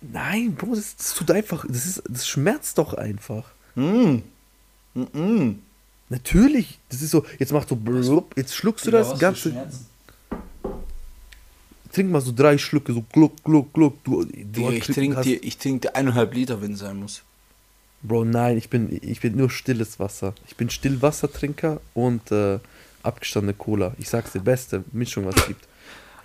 Nein, Bro, das, das tut einfach, das, ist, das schmerzt doch einfach. Mm. Mm -mm. Natürlich, das ist so, jetzt machst du, jetzt schluckst du das ganze. Trink mal so drei Schlücke, so gluck, gluck, gluck. Du, du ich trinke dir, ich trink dir eineinhalb Liter, wenn es sein muss. Bro, nein, ich bin, ich bin nur stilles Wasser. Ich bin Stillwassertrinker und äh, abgestandene Cola. Ich sag's dir, beste Mischung, was es gibt.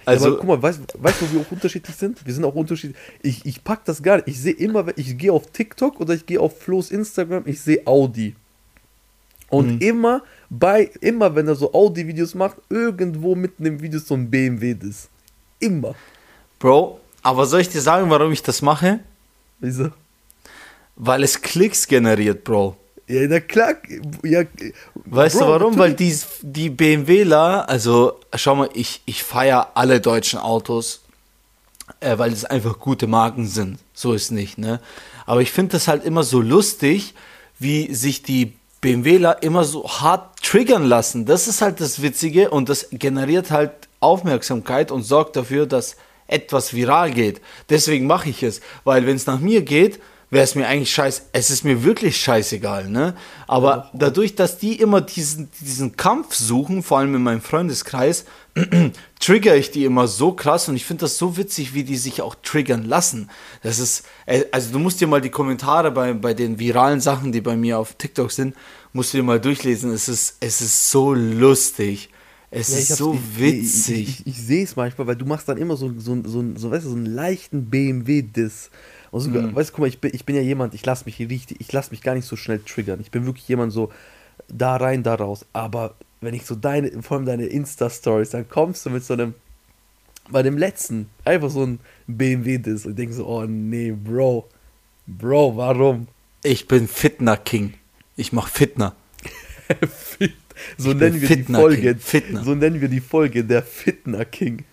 Also, ja, guck mal, weißt, weißt du, wo wir auch unterschiedlich sind? Wir sind auch unterschiedlich. Ich, ich pack das gar nicht. Ich sehe immer, ich gehe auf TikTok oder ich gehe auf Flo's Instagram, ich sehe Audi. Und mhm. immer bei, immer wenn er so Audi-Videos macht, irgendwo mitten im Video so ein BMW ist. Immer. Bro, aber soll ich dir sagen, warum ich das mache? Wieso? Weil es Klicks generiert, Bro. Ja, na klar. Ja, weißt Bro, du warum? Weil die, die BMWler, also schau mal, ich, ich feiere alle deutschen Autos, äh, weil es einfach gute Marken sind. So ist nicht, ne? Aber ich finde das halt immer so lustig, wie sich die BMWler immer so hart triggern lassen. Das ist halt das Witzige und das generiert halt Aufmerksamkeit und sorgt dafür, dass etwas viral geht. Deswegen mache ich es, weil wenn es nach mir geht, wäre es mir eigentlich scheiße. Es ist mir wirklich scheißegal, ne? Aber dadurch, dass die immer diesen, diesen Kampf suchen, vor allem in meinem Freundeskreis, trigger ich die immer so krass und ich finde das so witzig, wie die sich auch triggern lassen. Das ist, äh, also du musst dir mal die Kommentare bei, bei den viralen Sachen, die bei mir auf TikTok sind, musst du dir mal durchlesen. Es ist, es ist so lustig. Es ja, ist so ich, witzig. Ich, ich, ich sehe es manchmal, weil du machst dann immer so, so, so, so, weißt du, so einen leichten BMW-Diss. Und sogar, mhm. weißt du, guck mal, ich bin, ich bin ja jemand, ich lasse mich richtig, ich lasse mich gar nicht so schnell triggern. Ich bin wirklich jemand so, da rein, da raus. Aber wenn ich so deine, vor allem deine Insta-Stories, dann kommst du mit so einem, bei dem letzten, einfach so ein BMW-Diss und denkst so, oh nee, Bro, Bro, warum? Ich bin Fitner-King. Ich mach Fitner. so ich nennen wir Fitner die Folge. Fitner. So nennen wir die Folge, der Fitner-King.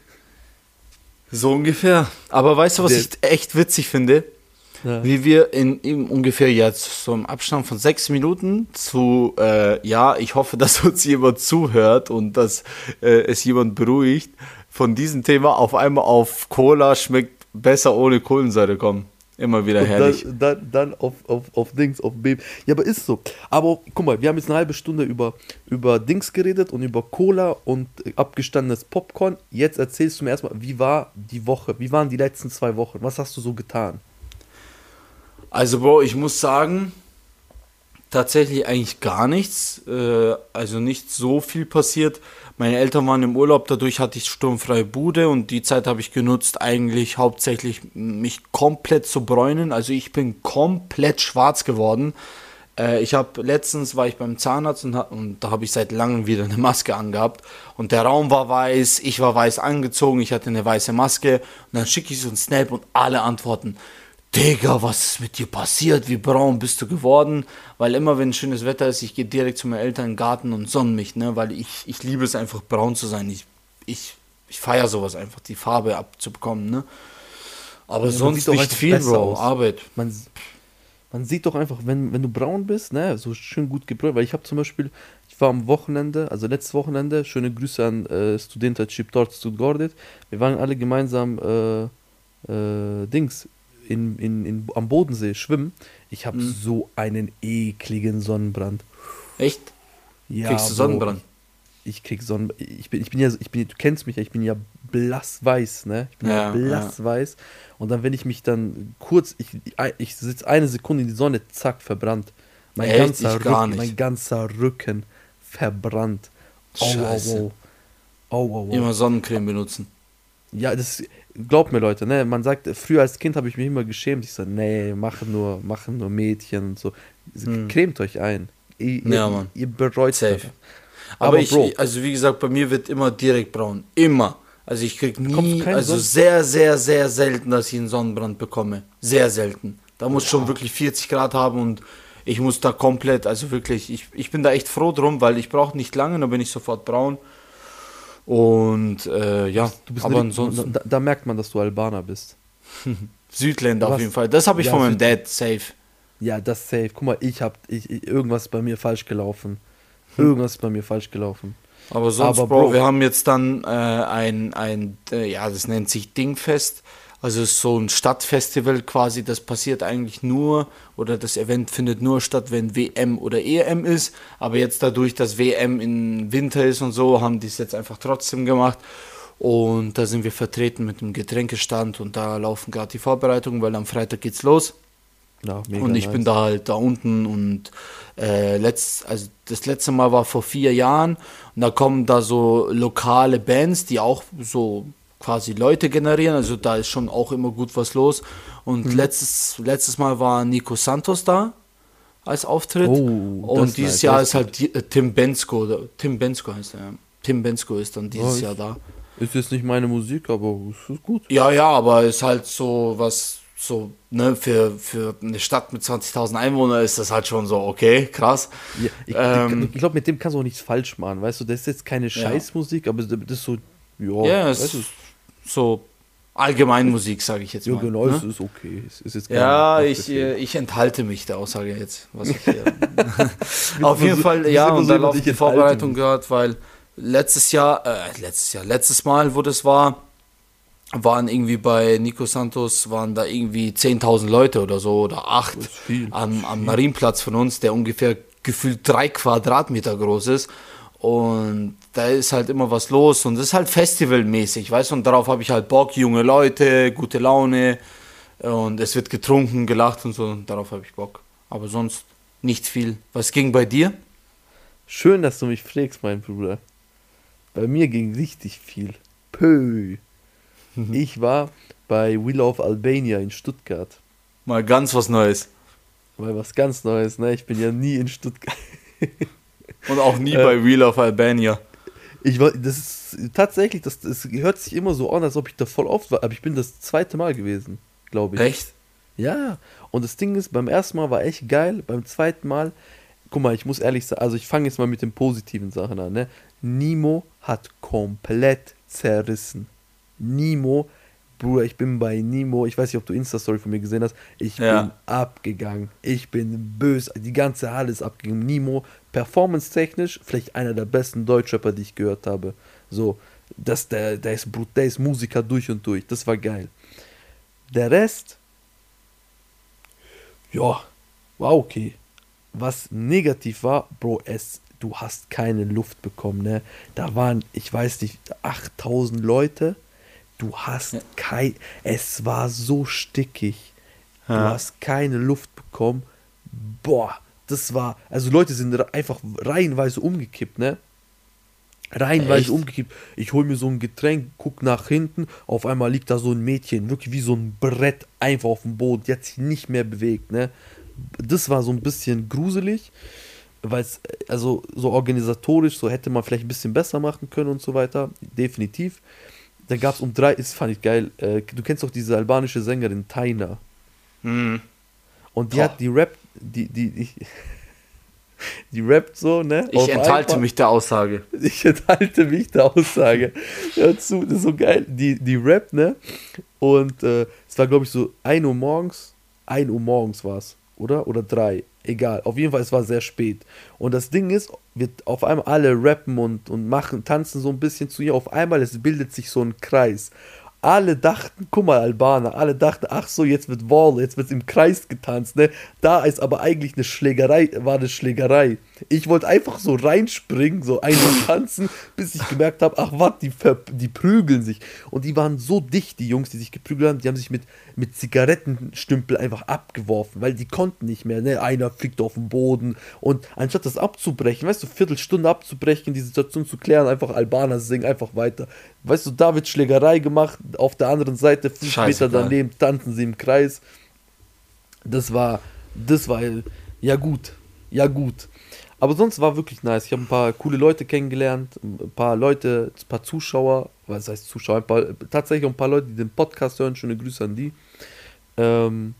So ungefähr. Aber weißt du, was ich echt witzig finde? Ja. Wie wir in, in, ungefähr jetzt so im Abstand von sechs Minuten zu, äh, ja, ich hoffe, dass uns jemand zuhört und dass äh, es jemand beruhigt, von diesem Thema auf einmal auf Cola schmeckt besser ohne Kohlensäure kommen. Immer wieder herrlich. Dann, dann, dann, auf, auf, auf Dings, auf Baby. Ja, aber ist so. Aber guck mal, wir haben jetzt eine halbe Stunde über, über Dings geredet und über Cola und abgestandenes Popcorn. Jetzt erzählst du mir erstmal, wie war die Woche? Wie waren die letzten zwei Wochen? Was hast du so getan? Also, Bro, ich muss sagen, tatsächlich eigentlich gar nichts. Äh, also nicht so viel passiert. Meine Eltern waren im Urlaub, dadurch hatte ich sturmfreie Bude und die Zeit habe ich genutzt, eigentlich hauptsächlich mich komplett zu bräunen. Also ich bin komplett schwarz geworden. Äh, ich habe letztens war ich beim Zahnarzt und, und da habe ich seit langem wieder eine Maske angehabt und der Raum war weiß, ich war weiß angezogen, ich hatte eine weiße Maske und dann schicke ich so einen Snap und alle antworten. Digga, was ist mit dir passiert? Wie braun bist du geworden? Weil immer, wenn schönes Wetter ist, ich gehe direkt zu meinen Eltern in den Garten und sonne mich, ne? Weil ich, ich liebe es einfach, braun zu sein. Ich, ich, ich feiere sowas einfach, die Farbe abzubekommen, ne? Aber ja, sonst nicht viel, Bro, aus. Arbeit. Man, man sieht doch einfach, wenn, wenn du braun bist, ne, so schön gut gebräunt, weil ich habe zum Beispiel, ich war am Wochenende, also letztes Wochenende, schöne Grüße an äh, Studenta Chip dort Stuttgart, wir waren alle gemeinsam äh, äh, Dings, in, in, in, am Bodensee schwimmen. Ich habe mhm. so einen ekligen Sonnenbrand. Echt? Ja. Kriegst du Sonnenbrand? Ich krieg Sonnenbrand. Ich bin, ich bin ja, ich bin, du kennst mich ja, ich bin ja blassweiß, ne? Ich bin ja, ja blassweiß. Ja. Und dann, wenn ich mich dann kurz, ich, ich sitze eine Sekunde in die Sonne, zack, verbrannt. Mein, Echt? ganzer, Rücken, mein ganzer Rücken verbrannt. Scheiße. Oh, oh, oh, oh. Immer Sonnencreme benutzen. Ja, das glaubt mir Leute, ne, man sagt, früher als Kind habe ich mich immer geschämt. Ich so, nee, machen nur, machen nur Mädchen und so. Hm. Cremt euch ein. Ihr, ja, Mann. Ihr bereut Safe. Aber, Aber ich, Bro, also wie gesagt, bei mir wird immer direkt braun. Immer. Also ich krieg nie, also Sonnen sehr, sehr, sehr selten, dass ich einen Sonnenbrand bekomme. Sehr selten. Da muss schon wirklich 40 Grad haben und ich muss da komplett, also wirklich, ich, ich bin da echt froh drum, weil ich brauche nicht lange, dann bin ich sofort braun. Und äh, ja, aber ansonsten. Da, da, merkt man, dass du Albaner bist. Südländer auf jeden Fall. Das habe ich ja, von meinem Dad safe. Ja, das safe. Guck mal, ich habe ich, irgendwas bei mir falsch gelaufen. Irgendwas ist bei mir falsch gelaufen. Aber sonst, aber, Bro, Bro, wir haben jetzt dann äh, ein, ein äh, ja, das nennt sich Dingfest. Also so ein Stadtfestival quasi, das passiert eigentlich nur oder das Event findet nur statt, wenn WM oder EM ist. Aber jetzt dadurch, dass WM im Winter ist und so, haben die es jetzt einfach trotzdem gemacht. Und da sind wir vertreten mit einem Getränkestand und da laufen gerade die Vorbereitungen, weil am Freitag geht's los. Ja, und ich nice. bin da halt da unten und äh, letzt, also das letzte Mal war vor vier Jahren und da kommen da so lokale Bands, die auch so quasi Leute generieren. Also da ist schon auch immer gut was los. Und mhm. letztes, letztes Mal war Nico Santos da als Auftritt. Oh, und dieses nice. Jahr ist halt die, äh, Tim Bensko. Tim Bensko heißt er. Tim Bensko ist dann dieses oh, Jahr da. Ist jetzt nicht meine Musik, aber es ist gut. Ja, ja, aber ist halt so was, so, ne, für, für eine Stadt mit 20.000 Einwohnern ist das halt schon so, okay, krass. Ja, ich, ähm, ich glaube, mit dem kannst du auch nichts falsch machen, weißt du, das ist jetzt keine Scheißmusik, ja. aber das ist so, ja, ja es ist so Allgemein Musik, sage ich jetzt Ja, mal. genau, ne? es ist okay. Es ist jetzt Ja, ich, äh, ich enthalte mich der Aussage jetzt. Was ich hier Auf jeden Fall, ja, und da ich die Vorbereitung gehört, weil letztes Jahr, äh, letztes Jahr, letztes Mal, wo das war, waren irgendwie bei Nico Santos, waren da irgendwie 10.000 Leute oder so, oder acht viel, am, am Marienplatz von uns, der ungefähr gefühlt drei Quadratmeter groß ist. Und da ist halt immer was los und das ist halt festivalmäßig, weißt du, und darauf habe ich halt Bock, junge Leute, gute Laune und es wird getrunken, gelacht und so, und darauf habe ich Bock. Aber sonst nicht viel. Was ging bei dir? Schön, dass du mich fragst, mein Bruder. Bei mir ging richtig viel. Pö. Ich war bei Wheel of Albania in Stuttgart. Mal ganz was Neues. Mal was ganz Neues, ne? Ich bin ja nie in Stuttgart. Und auch nie Äh. bei Wheel of Albania. Ich war, das ist tatsächlich, das, das hört sich immer so an, als ob ich da voll oft war, aber ich bin das zweite Mal gewesen, glaube ich. Echt? Ja, und das Ding ist, beim ersten Mal war echt geil, beim zweiten Mal, guck mal, ich muss ehrlich sagen, also ich fange jetzt mal mit den positiven Sachen an, ne? Nimo hat komplett zerrissen. Nimo, Bruder, ich bin bei Nimo, ich weiß nicht, ob du Insta-Story von mir gesehen hast, ich Ja. bin abgegangen. Ich bin böse, die ganze Halle ist abgegangen. Nimo, performance-technisch, vielleicht einer der besten Deutschrapper, die ich gehört habe. So, das, der, der, ist, brut- der ist Musiker durch und durch, das war geil. Der Rest, ja, war okay. Was negativ war, Bro, es, du hast keine Luft bekommen, ne? Da waren, ich weiß nicht, 8000 Leute. Du hast Ja. kein, es war so stickig. Du Ja. hast keine Luft bekommen. Boah, das war, also Leute sind einfach reihenweise umgekippt, ne? Reihenweise umgekippt. Ich hol mir so ein Getränk, guck nach hinten, auf einmal liegt da so ein Mädchen, wirklich wie so ein Brett einfach auf dem Boden, die hat sich nicht mehr bewegt, ne? Das war so ein bisschen gruselig, weil es, also so organisatorisch, so hätte man vielleicht ein bisschen besser machen können und so weiter, definitiv. Dann gab es um drei, das fand ich geil, äh, du kennst doch diese albanische Sängerin Taina. Mhm. Und die Boah. hat die Rap, die, die, die, die rappt so, ne? Ich enthalte einmal- mich der Aussage. ich enthalte mich der Aussage. Hör zu, das ist so geil. Die, die Rap, ne? Und äh, es war, glaube ich, so 1 Uhr morgens. 1 Uhr morgens war es, oder? Oder 3. Egal. Auf jeden Fall, es war sehr spät. Und das Ding ist, wird auf einmal alle rappen und, und machen, tanzen so ein bisschen zu ihr. Auf einmal, es bildet sich so ein Kreis. Alle dachten, guck mal, Albaner, alle dachten, ach so, jetzt wird Wall, jetzt wird im Kreis getanzt, ne? Da ist aber eigentlich eine Schlägerei, war eine Schlägerei. Ich wollte einfach so reinspringen, so einfach tanzen, bis ich gemerkt habe, ach was, die, die prügeln sich. Und die waren so dicht, die Jungs, die sich geprügelt haben, die haben sich mit, mit Zigarettenstümpel einfach abgeworfen, weil die konnten nicht mehr, ne? Einer fliegt auf den Boden. Und anstatt das abzubrechen, weißt du, Viertelstunde abzubrechen, die Situation zu klären, einfach Albaner singen einfach weiter. Weißt du, da wird Schlägerei gemacht, auf der anderen Seite, fünf Meter Scheißegal. daneben, tanzen sie im Kreis. Das war, das war, ja gut, ja gut. Aber sonst war wirklich nice. Ich habe ein paar coole Leute kennengelernt, ein paar Leute, ein paar Zuschauer, was heißt Zuschauer, ein paar, tatsächlich ein paar Leute, die den Podcast hören. Schöne Grüße an die. Ähm,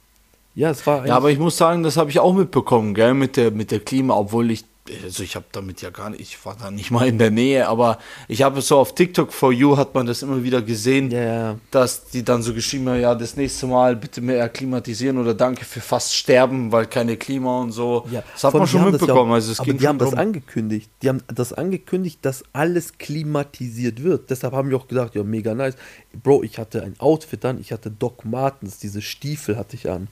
ja, es war Ja, aber ich muss sagen, das habe ich auch mitbekommen, gell, mit der, mit der Klima, obwohl ich, also ich habe damit ja gar nicht, ich war da nicht mal in der Nähe, aber ich habe es so auf TikTok for You hat man das immer wieder gesehen, ja. dass die dann so geschrieben haben, ja, das nächste Mal bitte mehr klimatisieren oder danke für fast sterben, weil keine Klima und so. Ja, das hat vor man schon mitbekommen, ja auch, also es aber ging die haben schon das drum. angekündigt. Die haben das angekündigt, dass alles klimatisiert wird. Deshalb haben wir auch gedacht, ja, mega nice. Bro, ich hatte ein Outfit an, ich hatte Doc Martens, diese Stiefel hatte ich an.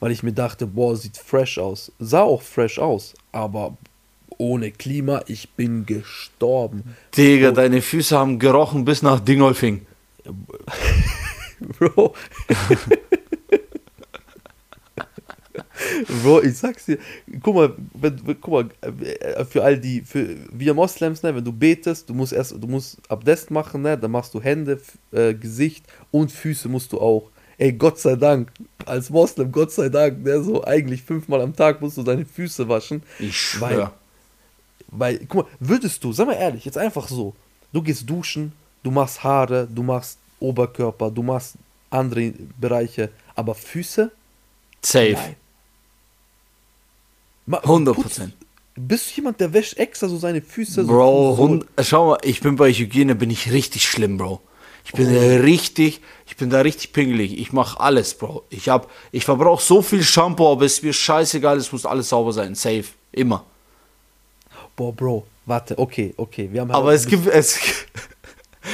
Weil ich mir dachte, boah, sieht fresh aus. Sah auch fresh aus, aber ohne Klima, ich bin gestorben. Digga, Bro, deine Füße haben gerochen bis nach Dingolfing. Bro. Bro, ich sag's dir, guck mal, wenn, guck mal, äh, für all die, für wir Moslems, ne, wenn du betest, du musst erst, du musst Abdest machen, ne, dann machst du Hände, äh, Gesicht und Füße musst du auch. Ey, Gott sei Dank, als Moslem, Gott sei Dank, ne, so eigentlich fünfmal am Tag musst du deine Füße waschen. Ich schwör. Weil, guck mal, würdest du, sag mal ehrlich, jetzt einfach so, du gehst duschen, du machst Haare, du machst Oberkörper, du machst andere Bereiche, aber Füße? Safe. Nein. Ma- 100 putz- Prozent. Bist du jemand, der wäscht extra so seine Füße? Bro, so, hund, schau mal, ich bin bei Hygiene, bin ich richtig schlimm, Bro. Ich bin oh. richtig, ich bin da richtig pingelig. Ich mache alles, Bro. Ich hab, ich verbrauche so viel Shampoo, aber es ist mir scheißegal, es muss alles sauber sein. Safe. Immer. Boah, Bro, warte, okay, okay. Wir haben halt aber es gibt, es,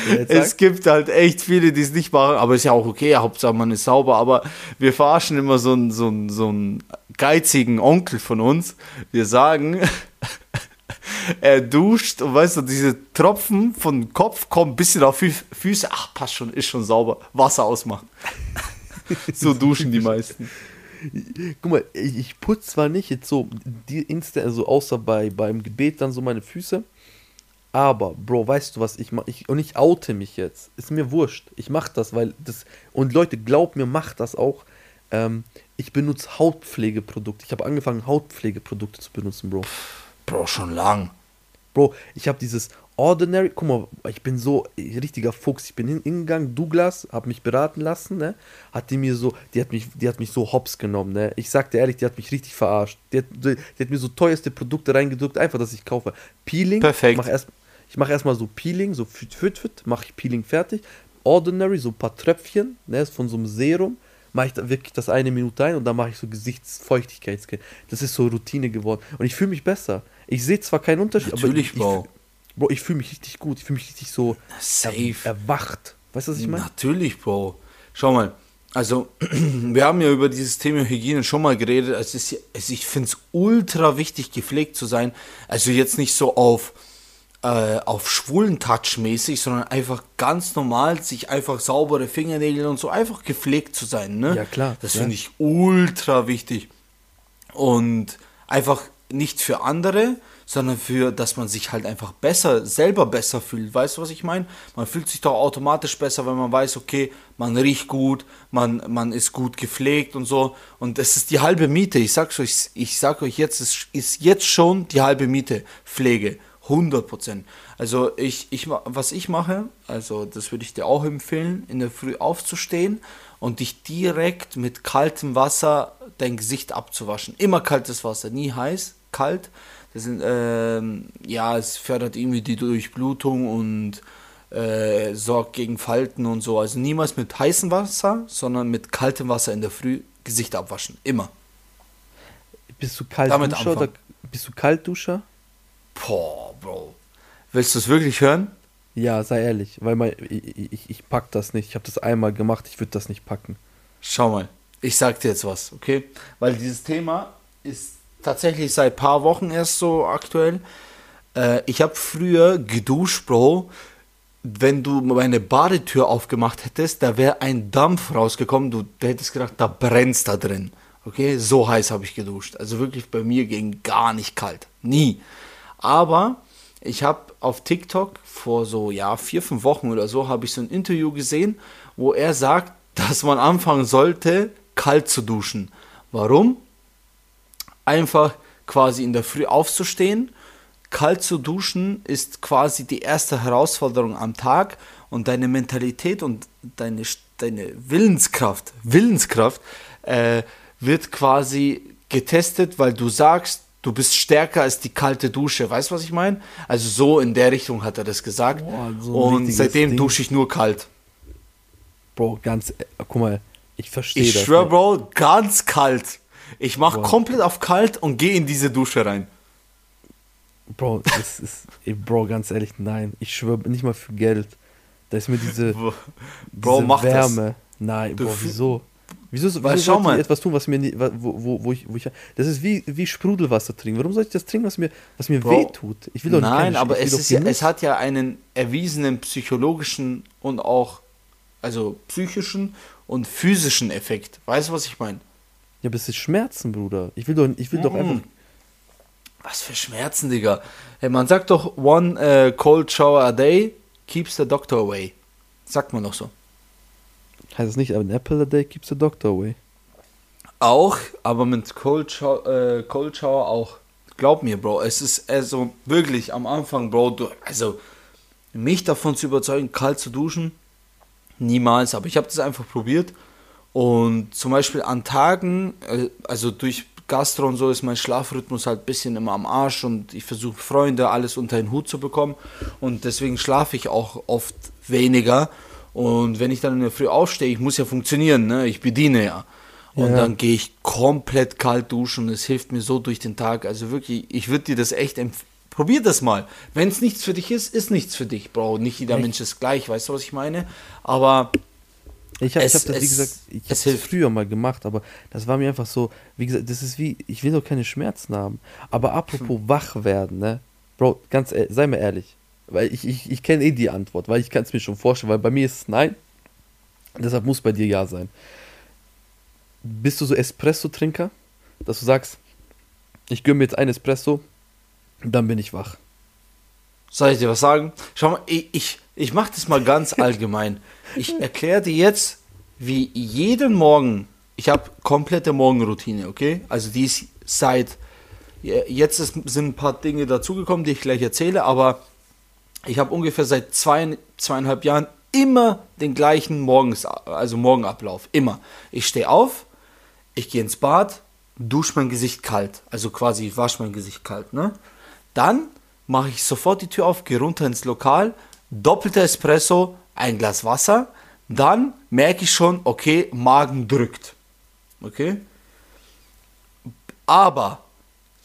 es gibt halt echt viele, die es nicht machen, aber ist ja auch okay, Hauptsache man ist sauber, aber wir verarschen immer so einen, so einen, so einen geizigen Onkel von uns. Wir sagen, er duscht und weißt du, diese Tropfen von Kopf kommen ein bisschen auf Fü Füße, ach, passt schon, ist schon sauber, Wasser ausmachen. so duschen die meisten. Guck mal, ich putze zwar nicht jetzt so die Insta, also außer bei beim Gebet dann so meine Füße, aber, Bro, weißt du was, ich mach, ich, und ich oute mich jetzt. Ist mir wurscht. Ich mach das, weil das, und Leute, glaubt mir, macht das auch. Ähm, ich benutze Hautpflegeprodukte. Ich habe angefangen, Hautpflegeprodukte zu benutzen, Bro. Bro, schon lang. Bro, ich habe dieses Ordinary, guck mal, ich bin so richtiger Fuchs. Ich bin hingegangen, Douglas, habe mich beraten lassen, ne? Hat die mir so, die hat mich, die hat mich so hops genommen, ne? Ich sagte ehrlich, die hat mich richtig verarscht. Die hat, die, die hat mir so teuerste Produkte reingedrückt, einfach, dass ich kaufe. Peeling. Perfekt. Mach erst, ich mache erstmal so Peeling, so fit, fit, fit, mache ich Peeling fertig. Ordinary, so ein paar Tröpfchen, ne? Von so einem Serum mache ich da wirklich das eine Minute ein und dann mache ich so Gesichtsfeuchtigkeitsscan. Das ist so Routine geworden. Und ich fühle mich besser. Ich sehe zwar keinen Unterschied, Natürlich, aber ich, ich, Bro, ich fühle mich richtig gut. Ich fühle mich richtig so Safe. erwacht. Weißt du, was ich meine? Natürlich, Bro. Schau mal. Also, wir haben ja über dieses Thema Hygiene schon mal geredet. Es ist, also ich finde es ultra wichtig, gepflegt zu sein. Also jetzt nicht so auf, äh, auf schwulen Touch mäßig, sondern einfach ganz normal, sich einfach saubere Fingernägel und so einfach gepflegt zu sein. Ne? Ja, klar. Das ja. finde ich ultra wichtig. Und einfach nicht für andere, sondern für, dass man sich halt einfach besser, selber besser fühlt. Weißt du, was ich meine? Man fühlt sich doch automatisch besser, wenn man weiß, okay, man riecht gut, man, man ist gut gepflegt und so. Und das ist die halbe Miete. Ich sag's euch, ich sag euch jetzt, es ist jetzt schon die halbe Miete. Pflege. 100 Prozent. Also ich, ich, was ich mache, also das würde ich dir auch empfehlen, in der Früh aufzustehen und dich direkt mit kaltem Wasser dein Gesicht abzuwaschen. Immer kaltes Wasser, nie heiß, kalt. Das sind, ähm, ja, es fördert irgendwie die Durchblutung und äh, sorgt gegen Falten und so. Also niemals mit heißem Wasser, sondern mit kaltem Wasser in der Früh Gesicht abwaschen. Immer. Bist du Kaltduscher oder bist du Kaltduscher? Boah, Bro. Willst du es wirklich hören? Ja, sei ehrlich, weil mein, ich, ich, ich pack das nicht. Ich habe das einmal gemacht, ich würde das nicht packen. Schau mal, ich sag dir jetzt was, okay? Weil dieses Thema ist tatsächlich seit paar Wochen erst so aktuell. Äh, ich habe früher geduscht, Bro. Wenn du meine Badetür aufgemacht hättest, da wäre ein Dampf rausgekommen. Du, hättest gedacht, da brennt da drin. Okay, so heiß habe ich geduscht. Also wirklich bei mir ging gar nicht kalt. Nie. Aber ich habe auf TikTok vor so ja vier, fünf Wochen oder so habe ich so ein Interview gesehen, wo er sagt, dass man anfangen sollte, kalt zu duschen. Warum? Einfach quasi in der Früh aufzustehen. Kalt zu duschen ist quasi die erste Herausforderung am Tag und deine Mentalität und deine, deine Willenskraft, Willenskraft äh, wird quasi getestet, weil du sagst, du bist stärker als die kalte Dusche. Weißt du, was ich meine? Also so in der Richtung hat er das gesagt. Boah, so und seitdem Ding. dusche ich nur kalt. Bro, ganz, äh, guck mal, ich verstehe das. Ich schwör, Bro, ganz kalt. Ich mache komplett auf kalt und gehe in diese Dusche rein. Bro, das ist, ey, Bro, ganz ehrlich, nein. Ich schwöre nicht mal für Geld. Da ist mir diese, Bro, diese mach Wärme. Das. Nein, Bro, wieso? Wieso, wieso Weil, schau mal. etwas tun, was mir nie, wo, wo, wo, ich, wo ich. Das ist wie, wie Sprudelwasser trinken. Warum soll ich das trinken, was mir, was mir weh tut? Ich will doch Nein, keine, aber es, ist ja, es hat ja einen erwiesenen psychologischen und auch also psychischen und physischen Effekt. Weißt du, was ich meine? Ja, aber es ist Schmerzen, Bruder. Ich will doch, ich will mm. doch einfach. Was für Schmerzen, Digga. Hey, man sagt doch, one uh, cold shower a day keeps the doctor away. Sagt man doch so. Heißt es nicht, an apple a day keeps the doctor away? Auch, aber mit cold, show, äh, cold shower auch. Glaub mir, Bro, es ist also wirklich am Anfang, Bro, du, also mich davon zu überzeugen, kalt zu duschen, niemals. Aber ich habe das einfach probiert und zum Beispiel an Tagen, äh, also durch Gastro und so ist mein Schlafrhythmus halt ein bisschen immer am Arsch und ich versuche Freunde, alles unter den Hut zu bekommen und deswegen schlafe ich auch oft weniger Und wenn ich dann in der Früh aufstehe, ich muss ja funktionieren, ne? ich bediene ja. Und ja. dann gehe ich komplett kalt duschen und es hilft mir so durch den Tag. Also wirklich, ich würde dir das echt empfehlen. Probier das mal. Wenn es nichts für dich ist, ist nichts für dich, Bro. Nicht jeder echt? Mensch ist gleich, weißt du, was ich meine? Aber ich habe hab das, wie gesagt, ich habe es früher mal gemacht, aber das war mir einfach so, wie gesagt, das ist wie, ich will doch keine Schmerzen haben. Aber apropos hm. wach werden, ne? Bro, ganz ehrlich, sei mir ehrlich. Weil ich, ich, ich kenne eh die Antwort, weil ich kann es mir schon vorstellen, weil bei mir ist es nein. Deshalb muss bei dir ja sein. Bist du so Espresso-Trinker, dass du sagst, ich gönne mir jetzt ein Espresso, dann bin ich wach. Soll ich dir was sagen? Schau mal, ich, ich, ich mache das mal ganz allgemein. Ich erkläre dir jetzt, wie jeden Morgen, ich habe komplette Morgenroutine, okay? Also die ist seit, jetzt ist, sind ein paar Dinge dazugekommen, die ich gleich erzähle, aber ich habe ungefähr seit zwei, zweieinhalb Jahren immer den gleichen Morgens, also Morgenablauf, immer. Ich stehe auf, ich gehe ins Bad, dusche mein Gesicht kalt, also quasi wasche mein Gesicht kalt, ne? Dann mache ich sofort die Tür auf, gehe runter ins Lokal, doppelter Espresso, ein Glas Wasser, dann merke ich schon, okay, Magen drückt. Okay? Aber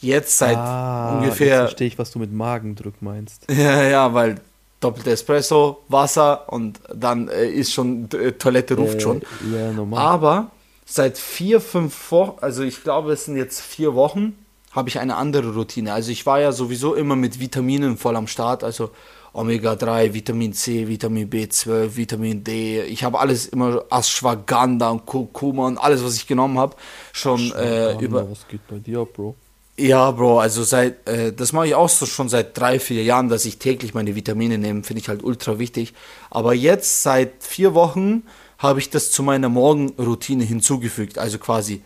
jetzt seit ah, ungefähr. Jetzt verstehe ich, was du mit Magendruck meinst. Ja, ja, weil doppelter Espresso, Wasser und dann äh, ist schon äh, Toilette ruft äh, schon. Ja, normal. Aber seit vier, fünf Wochen, also ich glaube, es sind jetzt vier Wochen, habe ich eine andere Routine. Also ich war ja sowieso immer mit Vitaminen voll am Start, also Omega-3, Vitamin C, Vitamin B12, Vitamin D. Ich habe alles immer Ashwagandha und Kurkuma und alles, was ich genommen habe, schon äh, über. Was geht bei dir, Bro? Ja, Bro, also seit, äh, das mache ich auch so schon seit drei, vier Jahren, dass ich täglich meine Vitamine nehme, finde ich halt ultra wichtig. Aber jetzt seit vier Wochen habe ich das zu meiner Morgenroutine hinzugefügt. Also quasi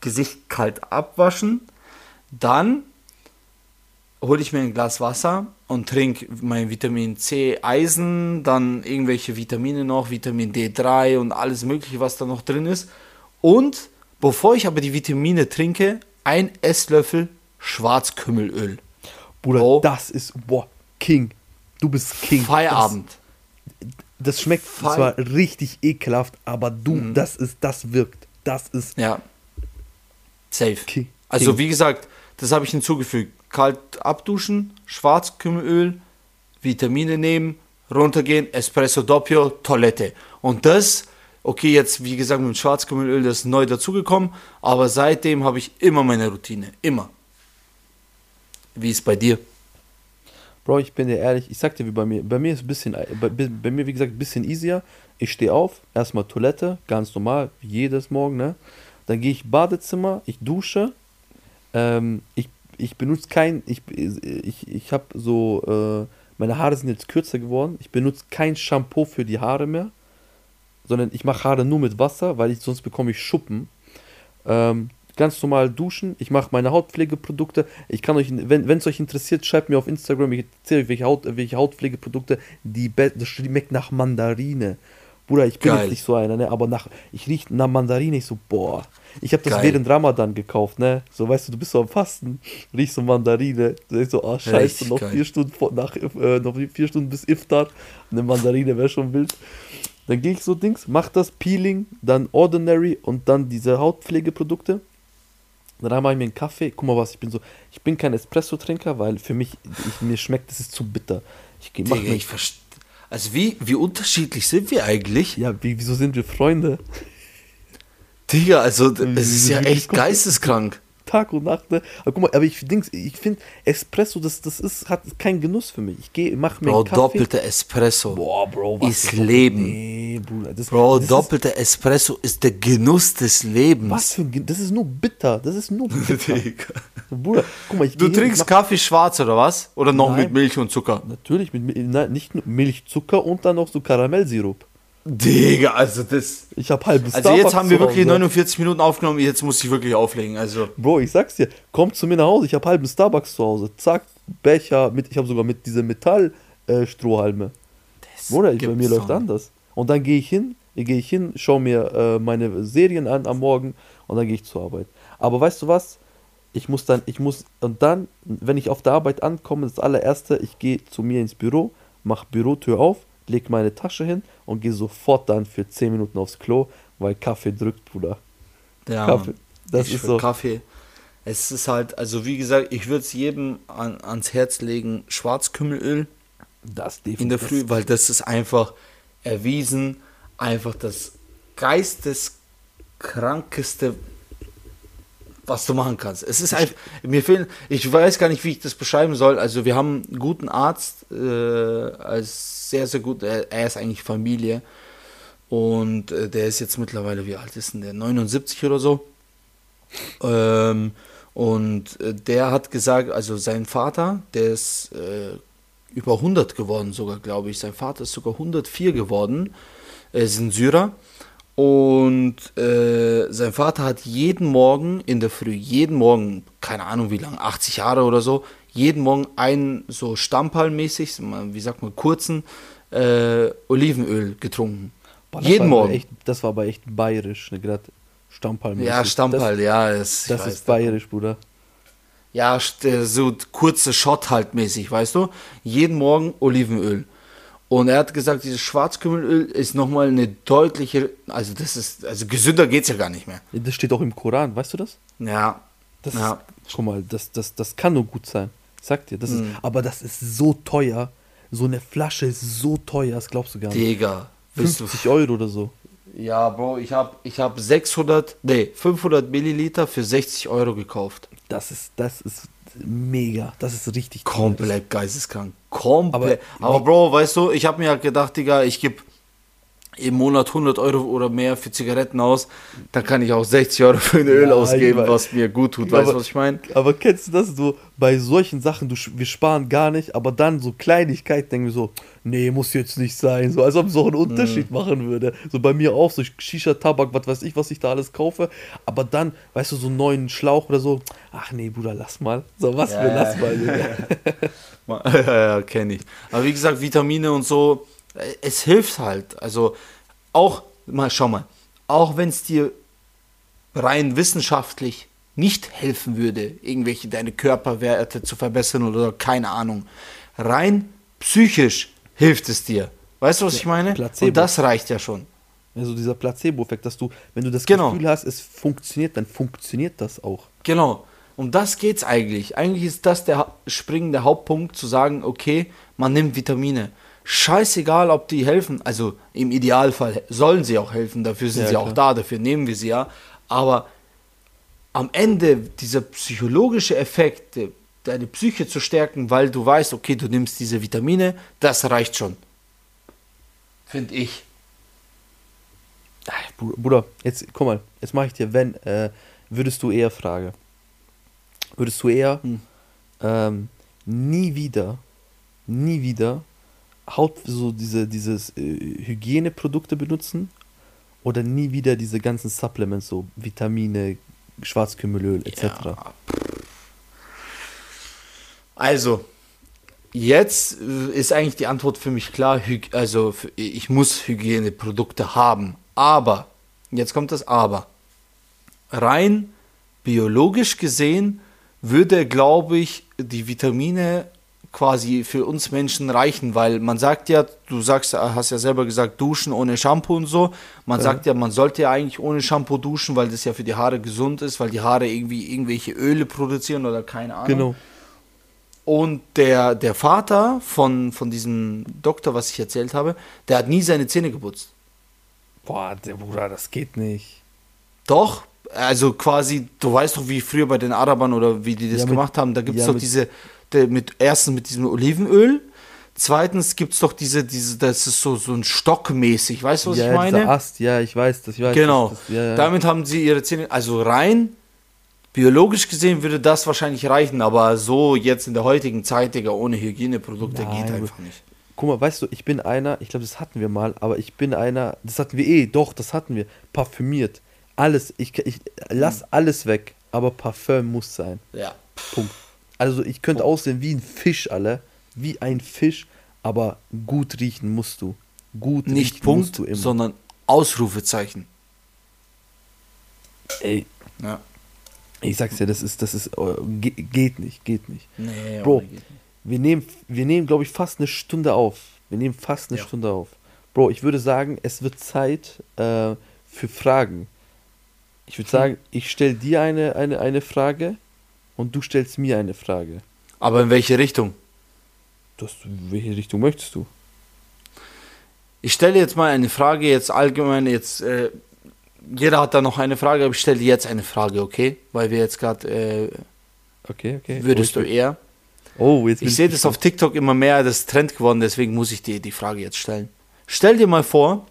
Gesicht kalt abwaschen, dann hole ich mir ein Glas Wasser und trinke mein Vitamin C, Eisen, dann irgendwelche Vitamine noch, Vitamin D3 und alles Mögliche, was da noch drin ist. Und bevor ich aber die Vitamine trinke, ein Esslöffel Schwarzkümmelöl. Bruder, oh. das ist, boah, King. Du bist King. Feierabend. Das, das schmeckt Fe zwar richtig ekelhaft, aber du, mhm. das ist, das wirkt. Das ist. Ja. Safe. King. Also, wie gesagt, das habe ich hinzugefügt kalt abduschen, Schwarzkümmelöl, Vitamine nehmen, runtergehen, Espresso Doppio, Toilette. Und das, okay, jetzt wie gesagt mit Schwarzkümmelöl, das ist neu dazugekommen, aber seitdem habe ich immer meine Routine, immer. Wie ist bei dir? Bro, ich bin dir ehrlich, ich sag dir wie bei mir. Bei mir ist ein bisschen, bei, bei mir wie gesagt ein bisschen easier. Ich stehe auf, erstmal Toilette, ganz normal, jedes Morgen, ne? Dann gehe ich Badezimmer, ich dusche, ähm, ich ich benutze kein, ich, ich, ich habe so, äh, meine Haare sind jetzt kürzer geworden. Ich benutze kein Shampoo für die Haare mehr, sondern ich mache Haare nur mit Wasser, weil ich sonst bekomme ich Schuppen. Ähm, ganz normal duschen. Ich mache meine Hautpflegeprodukte. Ich kann euch, wenn es euch interessiert, schreibt mir auf Instagram. Ich erzähle euch, welche, Haut, welche Hautpflegeprodukte, die, das schmeckt nach Mandarine. Bruder, ich bin Geil. jetzt nicht so einer, ne? aber nach, ich rieche nach Mandarine, ich so, boah. Ich habe das Geil. während Ramadan gekauft, ne? So, weißt du, du bist so am Fasten, riechst so Mandarine. Du denkst so, ah, scheiße, noch vier, Stunden vor, nach, äh, noch vier Stunden bis Iftar. Eine Mandarine wäre schon wild. Dann gehe ich so Dings, mach das, Peeling, dann Ordinary und dann diese Hautpflegeprodukte. Dann mache ich mir einen Kaffee. Guck mal was, ich bin so, ich bin kein Espresso-Trinker, weil für mich, ich, mir schmeckt, das ist zu bitter. Ich, Digga, ich verstehe also wie, wie unterschiedlich sind wir eigentlich? Ja, wie, wieso sind wir Freunde? Digga, also es ist ja echt geisteskrank. Tag und Nacht, ne? Aber guck mal, aber ich, ich finde, Espresso, das, das ist, hat keinen Genuss für mich. Ich gehe, mach mir Bro, doppelter Espresso. Boah, Bro, was ist Leben. Nee, Bruder. Das, Bro, das doppelter ist, Espresso ist der Genuss des Lebens. Was für ein Das ist nur bitter. Das ist nur bitter. Bruder, guck mal, ich Du trinkst Kaffee schwarz oder was? Oder noch nein, mit Milch und Zucker? Natürlich, mit nein, nicht nur Milch, Zucker und dann noch so Karamellsirup. Digga, also das. Ich hab halbes Also Starbucks jetzt haben wir wirklich 49 Minuten aufgenommen, jetzt muss ich wirklich auflegen. Also. Bro, ich sag's dir, komm zu mir nach Hause, ich hab halben Starbucks zu Hause. Zack, Becher, mit, ich habe sogar mit diese Metallstrohhalme. Äh, Bruder, bei mir läuft anders. Und dann gehe ich hin, gehe ich hin, schau mir äh, meine Serien an am Morgen und dann gehe ich zur Arbeit. Aber weißt du was? Ich muss dann, ich muss, und dann, wenn ich auf der Arbeit ankomme, das allererste, ich gehe zu mir ins Büro, mach Bürotür auf, leg meine Tasche hin und gehe sofort dann für 10 Minuten aufs Klo, weil Kaffee drückt, Bruder. Ja, Kaffee. Das ist so. Kaffee. Es ist halt, also wie gesagt, ich würde es jedem an, ans Herz legen, Schwarzkümmelöl. Das definitiv. In der Früh, weil das ist einfach erwiesen, einfach das geisteskrankeste, was du machen kannst. Es ist einfach, mir fehlen, ich weiß gar nicht, wie ich das beschreiben soll. Also wir haben einen guten Arzt, äh, als sehr, sehr gut, er, er ist eigentlich Familie und äh, der ist jetzt mittlerweile, wie alt ist denn der? 79 oder so. Ähm, und äh, der hat gesagt, also sein Vater, der ist äh, über 100 geworden sogar, glaube ich. Sein Vater ist sogar 104 geworden. Er ist ein Syrer. Und äh, sein Vater hat jeden Morgen in der Früh, jeden Morgen, keine Ahnung wie lange, 80 Jahre oder so, jeden Morgen einen so Stammpalmäßig, wie sagt man, kurzen äh, Olivenöl getrunken. Boah, jeden Morgen. Echt, das war aber echt bayerisch, ne, gerade Stammpalmäßig. Ja, Stammpal, das, ja. Das, das ist bayerisch, Bruder. Ja, so kurze Shot halt mäßig, weißt du? Jeden Morgen Olivenöl. Und er hat gesagt, dieses Schwarzkümmelöl ist nochmal eine deutliche, also das ist, also gesünder geht es ja gar nicht mehr. Das steht auch im Koran, weißt du das? Ja. Das ja. Ist, guck mal, das, das, das kann nur gut sein. Ich sag dir, das mhm. ist, aber das ist so teuer. So eine Flasche ist so teuer, das glaubst du gar nicht. Digga. 50 Euro oder so. Ja, Bro, ich habe ich hab 600, nee, 500 Milliliter für 60 Euro gekauft. Das ist, das ist mega. Das ist richtig Komplett geisteskrank. Komplett. Aber, aber Bro, weißt du, ich habe mir halt gedacht, Digga, ich gebe im Monat 100 Euro oder mehr für Zigaretten aus, dann kann ich auch 60 Euro für ein Öl ja, ausgeben, was mir gut tut. Weißt du, was ich meine? Aber kennst du das so bei solchen Sachen, du, wir sparen gar nicht, aber dann so Kleinigkeiten denken wir so, nee, muss jetzt nicht sein. So als ob es so einen Unterschied mhm. machen würde. So bei mir auch, so Shisha, Tabak, was weiß ich, was ich da alles kaufe. Aber dann, weißt du, so einen neuen Schlauch oder so, ach nee, Bruder, lass mal. So, was ja, für, lass mal. ja, ja, kenne ich. Aber wie gesagt, Vitamine und so, es hilft halt. Also auch, mal schau mal, auch wenn es dir rein wissenschaftlich nicht helfen würde, irgendwelche deine Körperwerte zu verbessern oder keine Ahnung, rein psychisch hilft es dir. Weißt du, was ich meine? Placebo. Und das reicht ja schon. Also dieser Placebo-Effekt, dass du, wenn du das genau. Gefühl hast, es funktioniert, dann funktioniert das auch. Genau. Um das geht's eigentlich. Eigentlich ist das der springende Hauptpunkt, zu sagen, okay, man nimmt Vitamine scheißegal, ob die helfen. Also im Idealfall sollen sie auch helfen, dafür sind ja, sie klar. auch da, dafür nehmen wir sie ja. Aber am Ende dieser psychologische Effekt, deine Psyche zu stärken, weil du weißt, okay, du nimmst diese Vitamine, das reicht schon. Finde ich. Bruder, jetzt guck mal, jetzt mache ich dir, wenn, äh, würdest du eher Frage, würdest du eher hm. ähm, nie wieder, nie wieder Haut so diese dieses äh, Hygieneprodukte benutzen oder nie wieder diese ganzen Supplements so Vitamine, Schwarzkümmelöl etc. Ja. Also jetzt äh, ist eigentlich die Antwort für mich klar. Also ich muss Hygieneprodukte haben, aber jetzt kommt das Aber. Rein biologisch gesehen würde, glaube ich, die Vitamine quasi für uns Menschen reichen, weil man sagt ja, du sagst, hast ja selber gesagt, duschen ohne Shampoo und so. Man ja. sagt ja, man sollte ja eigentlich ohne Shampoo duschen, weil das ja für die Haare gesund ist, weil die Haare irgendwie irgendwelche Öle produzieren oder keine Ahnung. Genau. Und der, der Vater von, von diesem Doktor, was ich erzählt habe, der hat nie seine Zähne geputzt. Boah, der Bruder, das geht nicht. Doch, also quasi, du weißt doch, wie früher bei den Arabern oder wie die das ja, gemacht haben, da gibt es ja, doch diese, mit erstens mit diesem Olivenöl. Zweitens gibt es doch diese, diese, das ist so, so ein Stockmäßig, weißt du, was ja, ich meine? Ast, ja, ich weiß das, ich weiß Genau. Das, ja, ja. Damit haben sie ihre Zähne, also rein biologisch gesehen würde das wahrscheinlich reichen, aber so jetzt in der heutigen Zeit, Digga, ohne Hygieneprodukte Nein, geht einfach nicht. Guck mal, weißt du, ich bin einer, ich glaube, das hatten wir mal, aber ich bin einer, das hatten wir eh, doch, das hatten wir, parfümiert. Alles, ich, ich lass hm. alles weg, aber Parfüm muss sein. Ja. Punkt. Also ich könnte aussehen wie ein Fisch, alle. Wie ein Fisch, aber gut riechen musst du. Gut Nicht riechen Punkt, musst du immer. sondern Ausrufezeichen. Ey. Ja. Ich sag's dir, das ist, das ist, oh, geht nicht, geht nicht. Nee, Bro, nicht. wir nehmen, wir nehmen, glaube ich, fast eine Stunde auf. Wir nehmen fast eine ja. Stunde auf. Bro, ich würde sagen, es wird Zeit äh, für Fragen. Ich würde hm. sagen, ich stelle dir eine, eine, eine Frage und du stellst mir eine Frage. Aber in welche Richtung? Das, welche Richtung möchtest du? Ich stelle jetzt mal eine Frage, jetzt allgemein, jetzt, äh, jeder hat da noch eine Frage, aber ich stelle jetzt eine Frage, okay? Weil wir jetzt gerade, äh, okay, okay. Würdest oh, du eher? Oh, jetzt Ich sehe das auf TikTok immer mehr, das ist Trend geworden, deswegen muss ich dir die Frage jetzt stellen. Stell dir mal vor,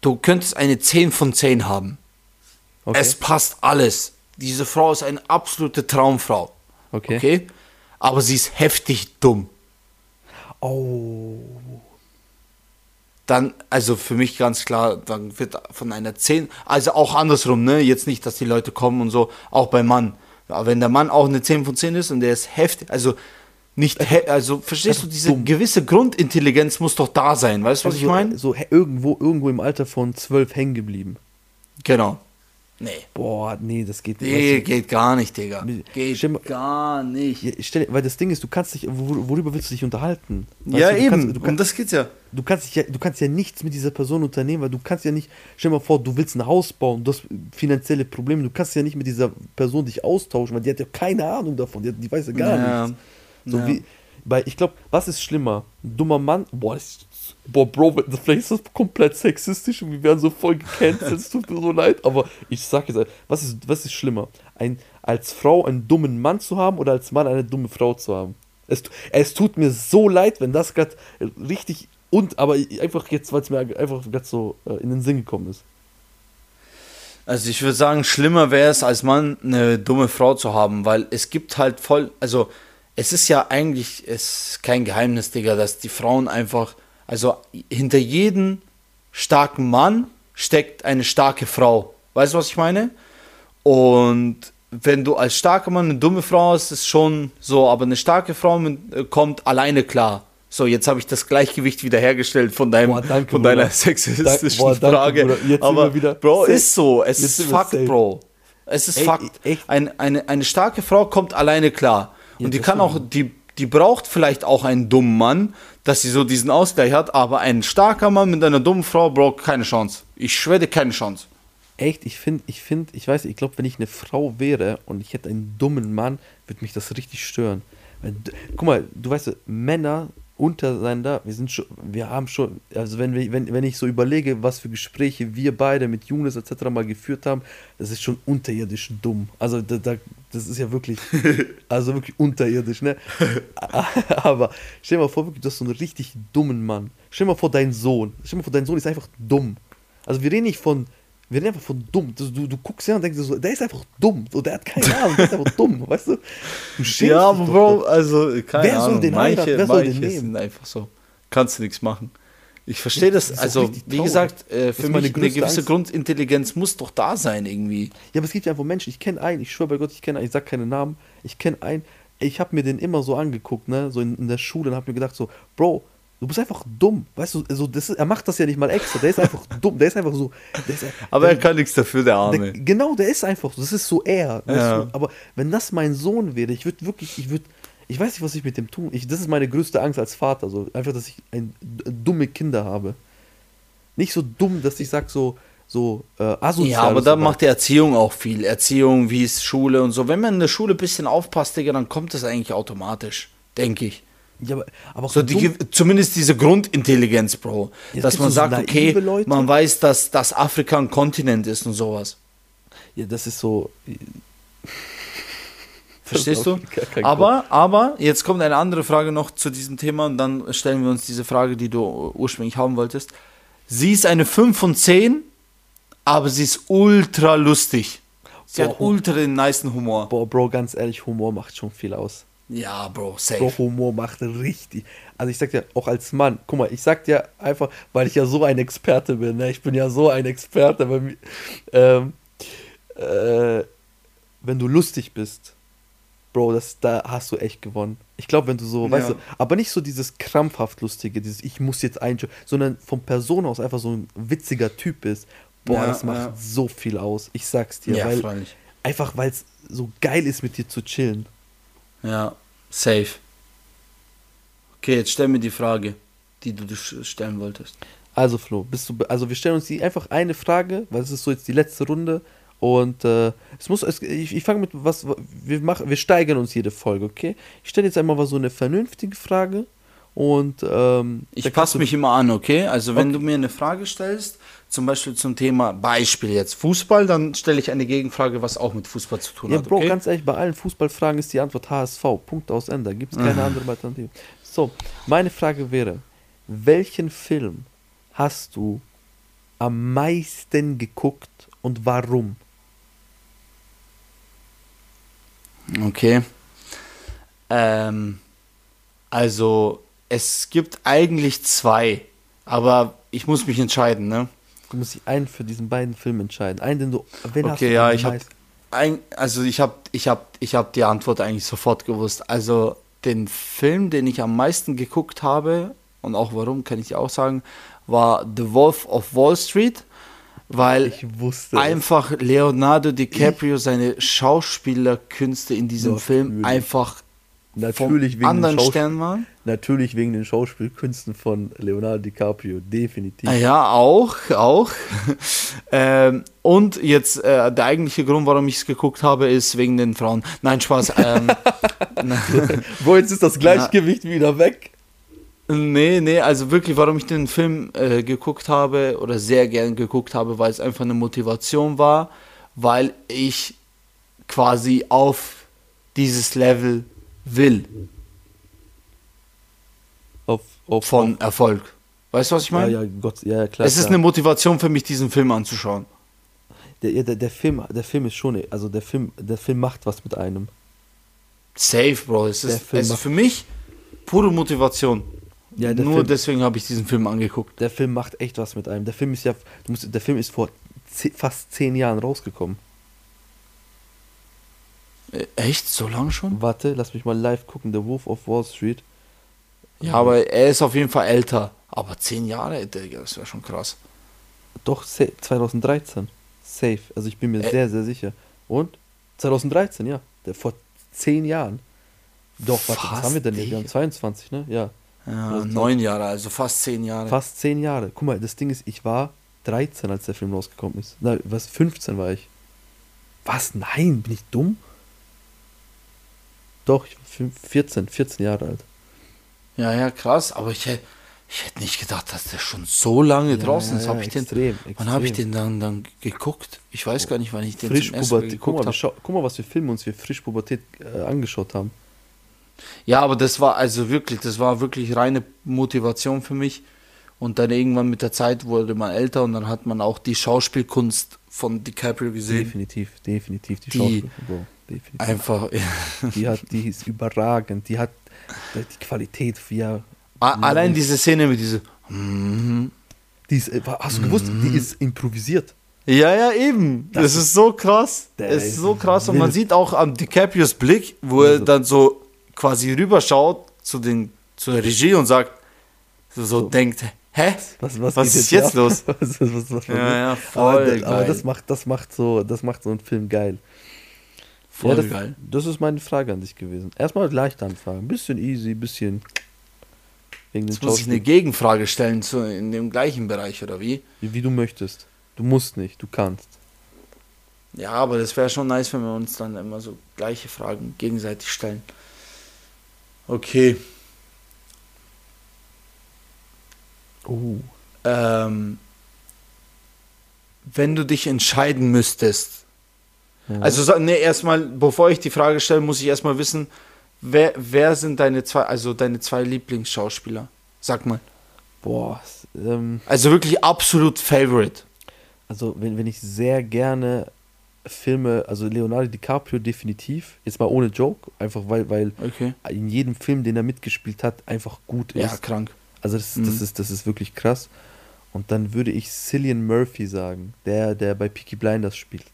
du könntest eine 10 von 10 haben. Okay. Es passt alles. Diese Frau ist eine absolute Traumfrau. Okay. Okay? Aber sie ist heftig dumm. Oh dann, also für mich ganz klar, dann wird von einer 10, also auch andersrum, ne? Jetzt nicht, dass die Leute kommen und so, auch beim Mann. Aber wenn der Mann auch eine 10 von 10 ist und der ist heftig, also nicht, also verstehst du, diese dumm. gewisse Grundintelligenz muss doch da sein, weißt du, was also ich meine? So irgendwo, irgendwo im Alter von 12 hängen geblieben. Genau. Nee. Boah, nee, das geht nicht. Nee, geht gar nicht, Digga. Geht stell, gar nicht. Ja, stell, weil das Ding ist, du kannst dich, worüber willst du dich unterhalten? Weißt ja, du, du eben, kannst, du kannst, um das geht's ja. Du kannst, dich ja. du kannst ja nichts mit dieser Person unternehmen, weil du kannst ja nicht, stell dir mal vor, du willst ein Haus bauen, du hast finanzielle Probleme, du kannst ja nicht mit dieser Person dich austauschen, weil die hat ja keine Ahnung davon, die, hat, die weiß ja gar ja. nichts. So ja. wie, weil ich glaube, was ist schlimmer? Ein dummer Mann, boah, das boah, Bro, vielleicht ist das komplett sexistisch und wir werden so voll gecancelt, es tut mir so leid, aber ich sag jetzt, was ist, was ist schlimmer? Ein, als Frau einen dummen Mann zu haben oder als Mann eine dumme Frau zu haben? Es, es tut mir so leid, wenn das gerade richtig und, aber einfach jetzt, weil es mir einfach gerade so äh, in den Sinn gekommen ist. Also ich würde sagen, schlimmer wäre es, als Mann eine dumme Frau zu haben, weil es gibt halt voll, also es ist ja eigentlich, ist kein Geheimnis, Digga, dass die Frauen einfach also hinter jedem starken Mann steckt eine starke Frau. Weißt du, was ich meine? Und wenn du als starker Mann eine dumme Frau hast, ist schon so, aber eine starke Frau äh, kommt alleine klar. So, jetzt habe ich das Gleichgewicht wiederhergestellt von, deinem, boah, danke, von deiner sexistischen boah, danke, Frage. aber, Bro, ist so. Es ist Fakt. Bro. Es ist Ey, Fakt. Ein, eine, eine starke Frau kommt alleine klar. Ja, und die kann auch, die, die braucht vielleicht auch einen dummen Mann, dass sie so diesen Ausgleich hat, aber ein starker Mann mit einer dummen Frau braucht keine Chance. Ich schwöre keine Chance. Echt, ich finde, ich finde, ich weiß, ich glaube, wenn ich eine Frau wäre und ich hätte einen dummen Mann, würde mich das richtig stören. Guck mal, du weißt, Männer untereinander, wir sind schon, wir haben schon, also wenn, wir, wenn, wenn ich so überlege, was für Gespräche wir beide mit Younes etc. mal geführt haben, das ist schon unterirdisch dumm. Also da, da, das ist ja wirklich, also wirklich unterirdisch, ne? Aber stell dir mal vor, wirklich, du hast so einen richtig dummen Mann. Stell dir mal vor, dein Sohn. Stell dir mal vor, dein Sohn ist einfach dumm. Also wir reden nicht von wir reden einfach von dumm. Du, du, du guckst ja und denkst so, der ist einfach dumm. So, der hat keine Ahnung, der ist einfach dumm, weißt du? du ja, aber Bro, also keine wer Ahnung. Soll den manche, wer soll den nehmen? sind einfach so. Kannst du nichts machen. Ich verstehe das, das also wie gesagt, äh, für mich eine gewisse Angst. Grundintelligenz muss doch da sein irgendwie. Ja, aber es gibt ja einfach Menschen, ich kenne einen, ich schwöre bei Gott, ich kenne einen, ich sag keine Namen, ich kenne einen, ich habe mir den immer so angeguckt, ne, so in, in der Schule und habe mir gedacht so, Bro, Du bist einfach dumm, weißt du, also das ist, er macht das ja nicht mal extra, der ist einfach dumm, der ist einfach so. Ist, aber der, er kann nichts dafür, der Arme. Der, genau, der ist einfach so, das ist so er. Ja. Du? Aber wenn das mein Sohn wäre, ich würde wirklich, ich würde, ich weiß nicht, was ich mit dem tun. Ich, das ist meine größte Angst als Vater, so einfach, dass ich ein, dumme Kinder habe. Nicht so dumm, dass ich sag so, so äh, asozial. Ja, aber da macht die Erziehung auch viel. Erziehung, wie ist Schule und so. Wenn man in der Schule ein bisschen aufpasst, Digga, dann kommt das eigentlich automatisch, denke ich. Ja, aber, aber so die, zumindest diese Grundintelligenz, Bro. Ja, dass man so sagt, okay, Leute. man weiß, dass, dass Afrika ein Kontinent ist und sowas. Ja, das ist so. Verstehst du? Aber, aber, jetzt kommt eine andere Frage noch zu diesem Thema und dann stellen wir uns diese Frage, die du ursprünglich haben wolltest. Sie ist eine 5 von 10, aber sie ist ultra lustig. Sie Boah, hat ultra den nice Humor. Boah, Bro, ganz ehrlich, Humor macht schon viel aus. Ja, Bro, safe. Bro, Humor macht richtig. Also ich sag dir, auch als Mann, guck mal, ich sag dir einfach, weil ich ja so ein Experte bin, ne? ich bin ja so ein Experte, bei mir, ähm, äh, wenn du lustig bist, Bro, das, da hast du echt gewonnen. Ich glaube, wenn du so, ja. weißt du, aber nicht so dieses krampfhaft lustige, dieses ich muss jetzt einschauen, sondern von Person aus einfach so ein witziger Typ bist. Boah, ja, das macht ja. so viel aus. Ich sag's dir, weil freilich. einfach weil es so geil ist mit dir zu chillen. Ja, safe. Okay, jetzt stell mir die Frage. die du stellen wolltest. Also Flo, bist du, also wir stellen uns die einfach eine Frage, weil es ist so jetzt die letzte Runde und äh, es muss, es, ich, ich fange mit was, wir machen, wir steigern uns jede Folge, okay? Ich stelle jetzt einmal so eine vernünftige Frage und ähm, ich passe mich immer an, okay? Also wenn okay. du mir eine Frage stellst, zum Beispiel zum Thema Beispiel jetzt Fußball, dann stelle ich eine Gegenfrage, was auch mit Fußball zu tun ja, hat. Ja, Bro, okay? ganz ehrlich, bei allen Fußballfragen ist die Antwort HSV. Punkt aus Ende. Gibt es keine andere Alternative. So, meine Frage wäre: Welchen Film hast du am meisten geguckt und warum? Okay. Ähm, also, es gibt eigentlich zwei, aber ich muss mich entscheiden, ne? Du musst dich einen für diesen beiden Film entscheiden. Einen, den du. Okay, ja, ich habe. Also, ich habe ich hab, ich hab die Antwort eigentlich sofort gewusst. Also, den Film, den ich am meisten geguckt habe, und auch warum, kann ich dir auch sagen, war The Wolf of Wall Street, weil einfach. Leonardo DiCaprio seine Schauspielerkünste in diesem. Film einfach Natürlich wegen anderen Sternen waren. Natürlich wegen den Schauspielkünsten von Leonardo DiCaprio, definitiv. Ja, auch, auch. ähm, und jetzt äh, der eigentliche Grund, warum ich es geguckt habe, ist wegen den Frauen. Nein, Spaß. Ähm, Wo jetzt ist das Gleichgewicht Na, wieder weg? Nee, nee, also wirklich, warum ich den Film äh, geguckt habe oder sehr gern geguckt habe, weil es einfach eine Motivation war, weil ich quasi auf dieses Level will. Auf, auf von auf. Erfolg. Weißt du, was ich meine? Ja, ja, Gott, ja, klar. Es ist klar. eine Motivation für mich, diesen Film anzuschauen. Der, der, der, Film, der Film ist schon, also der Film, der Film macht was mit einem. Safe, Bro. Es ist, es ist für mich pure Motivation. Ja, Nur Film, deswegen habe ich diesen Film angeguckt. Der Film macht echt was mit einem. Der Film ist ja, musst, der Film ist vor fast zehn Jahren rausgekommen. Äh, echt? So lange schon? Warte, lass mich mal live gucken. The Wolf of Wall Street. Ja, aber er ist auf jeden Fall älter. Aber zehn Jahre, Digga, das wäre schon krass. Doch, 2013. Safe. Also ich bin mir Ä sehr, sehr sicher. Und? 2013, ja. Der vor zehn Jahren. Doch, warte, was haben wir denn hier? Wir haben 22, ne? Ja. Ja, neun Jahre, also fast zehn Jahre. Fast zehn Jahre. Guck mal, das Ding ist, ich war 13, als der Film rausgekommen ist. Na, was, 15 war ich. Was? Nein, bin ich dumm? Doch, ich war 14, 14 Jahre alt. Ja, ja, krass, aber ich, ich hätte nicht gedacht, dass der schon so lange ja, draußen ist. Ja, ja, ich extrem, den, wann habe ich den dann, dann geguckt? Ich weiß gar nicht, wann ich den frisch zum ersten Mal geguckt habe. Guck, mal, was für Filme uns wir frisch Pubertät äh, angeschaut haben. Ja, aber das war also wirklich, das war wirklich reine Motivation für mich. Und dann irgendwann mit der Zeit wurde man älter und dann hat man auch die Schauspielkunst von DiCaprio gesehen. Definitiv, definitiv die, die Schauspielkunst. Definitiv. Einfach. die hat, die ist überragend. Die hat die Qualität wie er. Allein diese Szene mit diese. Mm, die ist, äh, hast du gewusst, die ist improvisiert. Ja, ja, eben. Das, das ist so krass. Das ist so krass. Und man sieht auch am DiCaprios Blick, wo er dann so quasi rüberschaut zu den, zur Regie und sagt, so, so. denkt, hä? Was, was, was ist jetzt, los? was, was, ja, ja, voll aber, aber, das macht, das macht so, das macht so einen Film geil. Voll ja, das, geil. Das ist meine Frage an dich gewesen. Erstmal leicht anfangen. Ein bisschen easy, ein bisschen. Jetzt muss ich eine Gegenfrage stellen zu, in dem gleichen Bereich, oder wie? wie? Wie du möchtest. Du musst nicht, du kannst. Ja, aber das wäre schon nice, wenn wir uns dann immer so gleiche Fragen gegenseitig stellen. Okay. Oh. Ähm, wenn du dich entscheiden müsstest. Ja. Also, ne, erstmal, bevor ich die Frage stelle, muss ich erstmal wissen, wer, wer sind deine zwei, also deine zwei Lieblingsschauspieler? Sag mal. Boah. Ähm, also wirklich absolut Favorite. Also, wenn, wenn ich sehr gerne Filme, also Leonardo DiCaprio definitiv, jetzt mal ohne Joke, einfach weil, weil okay. in jedem Film, den er mitgespielt hat, einfach gut ist. Ja, krank. Also das, mhm. das, ist, das ist wirklich krass. Und dann würde ich Cillian Murphy sagen, der, der bei Peaky Blinders spielt.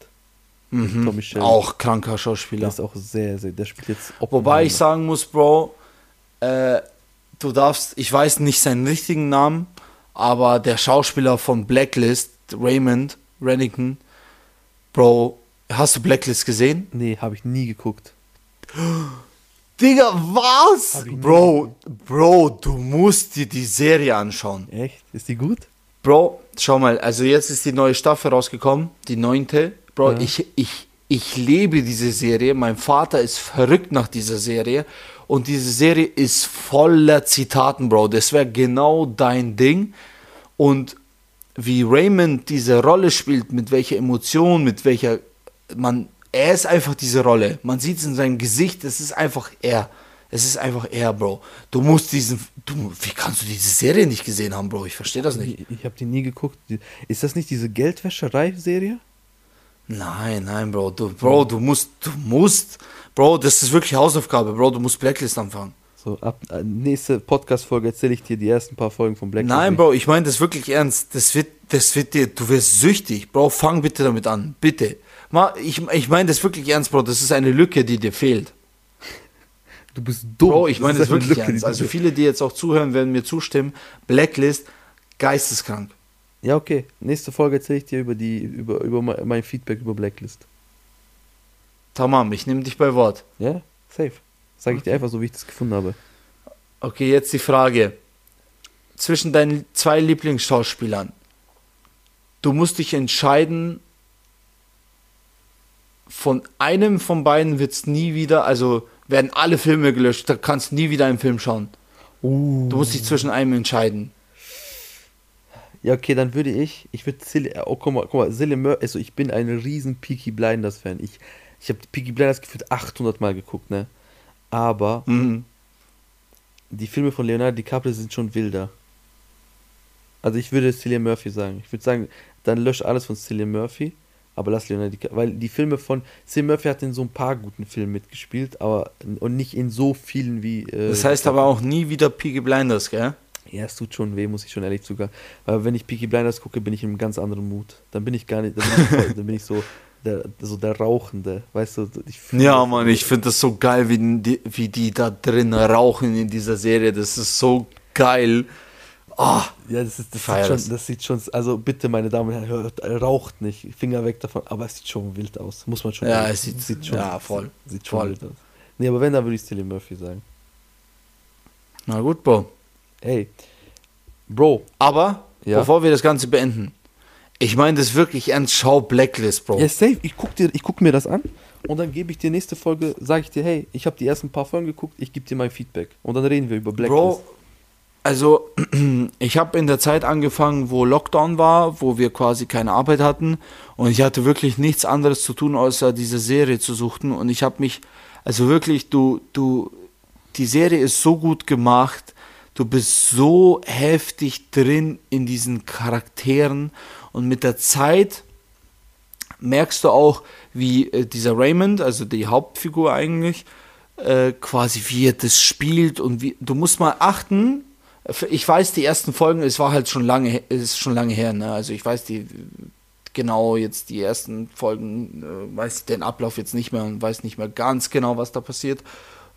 Mhm. Auch kranker Schauspieler. Der ist auch sehr, sehr, der spielt jetzt Wobei ich sagen muss, Bro, äh, du darfst, ich weiß nicht seinen richtigen Namen, aber der Schauspieler von Blacklist, Raymond Rennington, Bro, Hast du Blacklist gesehen? Nee, habe ich nie geguckt. Digga, was? Bro, Bro, du musst dir die Serie anschauen. Echt? Ist die gut? Bro, schau mal, also jetzt ist die neue Staffel rausgekommen, die neunte. Bro, ja. ich, ich, ich lebe diese Serie. Mein Vater ist verrückt nach dieser Serie. Und diese Serie ist voller Zitaten, Bro. Das wäre genau dein Ding. Und wie Raymond diese Rolle spielt, mit welcher Emotion, mit welcher man, er ist einfach diese Rolle. Man sieht es in seinem Gesicht, es ist einfach er. Es ist einfach er, Bro. Du musst diesen, du, wie kannst du diese Serie nicht gesehen haben, Bro? Ich verstehe das nicht. Ich, ich habe die nie geguckt. Ist das nicht diese Geldwäscherei-Serie? Nein, nein, Bro. Du, Bro, du musst, du musst, Bro, das ist wirklich Hausaufgabe, Bro. Du musst Blacklist anfangen. So, ab äh, nächste Podcast-Folge erzähle ich dir die ersten paar Folgen von Blacklist. Nein, Bro, ich meine das wirklich ernst. Das wird, das wird dir, du wirst süchtig. Bro, fang bitte damit an. Bitte. Ich, ich meine das wirklich ernst, Bro. Das ist eine Lücke, die dir fehlt. Du bist dumm. Bro, ich meine das, das wirklich Lücke, ernst. Also viele, die jetzt auch zuhören, werden mir zustimmen. Blacklist, geisteskrank. Ja, okay. Nächste Folge erzähle ich dir über die, über, über mein Feedback über Blacklist. Tamam, ich nehme dich bei Wort. Ja, safe. Sag ich dir einfach so, wie ich das gefunden habe. Okay, jetzt die Frage. Zwischen deinen zwei Lieblingsschauspielern. Du musst dich entscheiden, von einem von beiden wird es nie wieder, also werden alle Filme gelöscht, da kannst du nie wieder einen Film schauen. Uh. Du musst dich zwischen einem entscheiden. Ja, okay, dann würde ich, ich würde oh, guck mal, guck mal, Zille also ich bin ein riesen Peaky Blinders Fan. Ich, ich habe Peaky Blinders gefühlt 800 Mal geguckt, ne? Aber mhm. die Filme von Leonardo DiCaprio sind schon wilder. Also ich würde Cillian Murphy sagen. Ich würde sagen, dann lösch alles von Cillian Murphy aber lass Leonardo DiCaprio, weil die Filme von Sim Murphy hat in so ein paar guten Filmen mitgespielt, aber und nicht in so vielen wie. Äh, das heißt aber auch nie wieder Peaky Blinders, gell? Ja, es tut schon weh, muss ich schon ehrlich zugeben. Weil wenn ich Peaky Blinders gucke, bin ich in einem ganz anderen Mut. Dann bin ich gar nicht, dann bin ich, dann bin ich so, der, so der Rauchende, weißt du? ja, Mann, ich finde das so geil, wie die, wie die da drin rauchen in dieser Serie. Das ist so geil. Oh, ja, das, ist, das, sieht schon, das sieht schon, also bitte, meine Damen und Herren, hört, raucht nicht, Finger weg davon, aber es sieht schon wild aus, muss man schon Ja, es sieht, sieht schon, ja, voll. Sieht schon voll. wild aus. Nee, aber wenn, dann würde ich Cillian Murphy sagen. Na gut, Bro. Hey, Bro. Aber, ja? bevor wir das Ganze beenden, ich meine das wirklich ernst, schau Blacklist, Bro. Ja, safe, ich guck, dir, ich guck mir das an und dann gebe ich dir nächste Folge, sage ich dir, hey, ich habe die ersten paar Folgen geguckt, ich gebe dir mein Feedback und dann reden wir über Blacklist. Bro, also, ich habe in der Zeit angefangen, wo Lockdown war, wo wir quasi keine Arbeit hatten. Und ich hatte wirklich nichts anderes zu tun, außer diese Serie zu suchten. Und ich habe mich, also wirklich, du, du, die Serie ist so gut gemacht, du bist so heftig drin in diesen Charakteren. Und mit der Zeit merkst du auch, wie äh, dieser Raymond, also die Hauptfigur eigentlich, äh, quasi wie er das spielt. Und wie, du musst mal achten, ich weiß, die ersten Folgen, es war halt schon lange, ist schon lange her, ne? Also ich weiß die genau jetzt die ersten Folgen, äh, weiß den Ablauf jetzt nicht mehr und weiß nicht mehr ganz genau, was da passiert.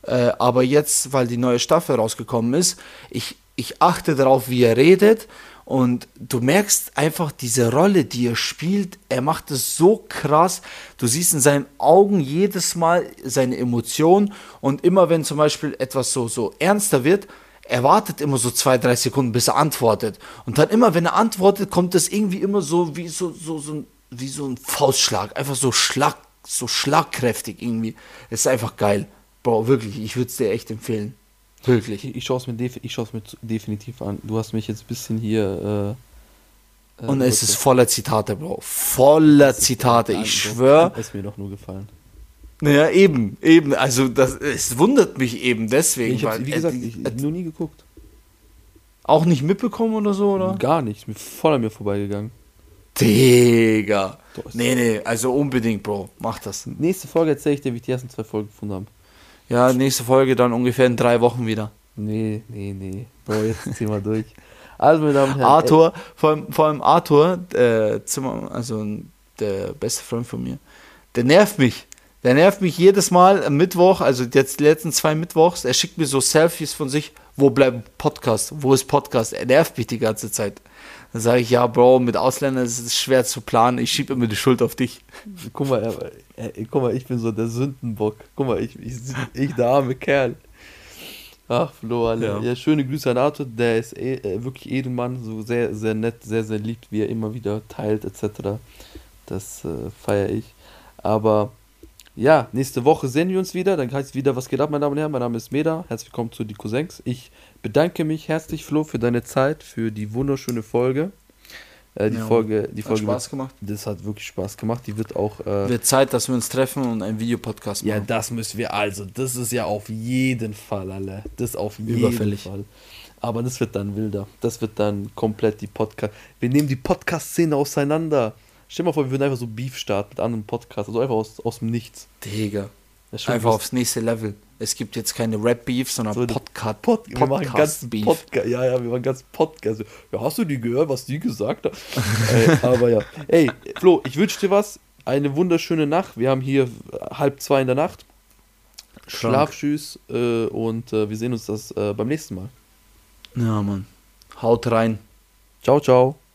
Äh, aber jetzt, weil die neue Staffel rausgekommen ist, ich, ich achte darauf, wie er redet und du merkst einfach diese Rolle, die er spielt, er macht es so krass. Du siehst in seinen Augen jedes Mal seine Emotionen und immer wenn zum Beispiel etwas so, so ernster wird, er wartet immer so zwei, drei Sekunden, bis er antwortet. Und dann immer, wenn er antwortet, kommt das irgendwie immer so wie so, so, so, wie so ein Faustschlag. Einfach so schlag, so schlagkräftig irgendwie. Es ist einfach geil. Bro, wirklich, ich würde es dir echt empfehlen. Wirklich. Ich, ich schaue es mir, def mir definitiv an. Du hast mich jetzt ein bisschen hier. Äh, äh, Und es ist voller Zitate, Bro. Voller Zitate. Ich schwöre. Es mir doch nur gefallen. Naja, eben, eben. Also das, es wundert mich eben deswegen. Ich habe, wie gesagt, äh, ich, ich nur nie geguckt. Auch nicht mitbekommen oder so, oder? Gar nicht, ist mir voll an mir vorbeigegangen. Digga. Nee, nee, also unbedingt, Bro. Mach das. Nächste Folge erzähle ich dir, wie ich die ersten zwei Folgen gefunden habe. Ja, nächste Folge dann ungefähr in drei Wochen wieder. Nee, nee, nee. Bro, jetzt zieh mal durch. Also, meine Damen und Herren. Arthur, vor allem, vor allem Arthur, der Zimmer, also der beste Freund von mir, der nervt mich Der nervt mich jedes Mal am Mittwoch, also jetzt die letzten zwei Mittwochs. Er schickt mir so Selfies von sich. Wo bleibt Podcast? Wo ist Podcast? Er nervt mich die ganze Zeit. Dann sage ich, ja, Bro, mit Ausländern ist es schwer zu planen. Ich schiebe immer die Schuld auf dich. Guck mal, er, er, guck mal, ich bin so der Sündenbock. Guck mal, ich, ich, ich der arme Kerl. Ach, Flo, alle. Ja. ja. schöne Grüße an Arthur. Der ist eh, äh, wirklich Edelmann, so sehr, sehr nett, sehr, sehr liebt, wie er immer wieder teilt, etc. Das äh, feiere ich. Aber ja, nächste Woche sehen wir uns wieder. Dann heißt es wieder, was geht ab, meine Damen und Herren. Mein Name ist Meda. Herzlich willkommen zu Die Cousins. Ich bedanke mich herzlich, Flo, für deine Zeit, für die wunderschöne Folge. Äh, die ja, Folge, die hat Folge Spaß wird, gemacht. Das hat wirklich Spaß gemacht. Die wird auch. Äh, wird Zeit, dass wir uns treffen und einen Videopodcast machen. Ja, das müssen wir. Also, das ist ja auf jeden Fall, alle. Das auf jeden Überfällig. Fall. Aber das wird dann wilder. Das wird dann komplett die Podcast. Wir nehmen die Podcast-Szene auseinander. Stell dir mal vor, wir würden einfach so Beef starten mit anderen Podcasts, also einfach aus, aus dem Nichts. Digga. Einfach aufs nächste Level. Es gibt jetzt keine Rap-Beef, sondern so Podcast. Pod wir machen ganz Beef. Podca ja, ja, wir machen ganz Podcast. Ja, hast du die gehört, was die gesagt hat? Ey, aber ja. Ey, Flo, ich wünsche dir was. Eine wunderschöne Nacht. Wir haben hier halb zwei in der Nacht. Schlaf, tschüss äh, und äh, wir sehen uns das äh, beim nächsten Mal. Ja, Mann. Haut rein. Ciao, ciao.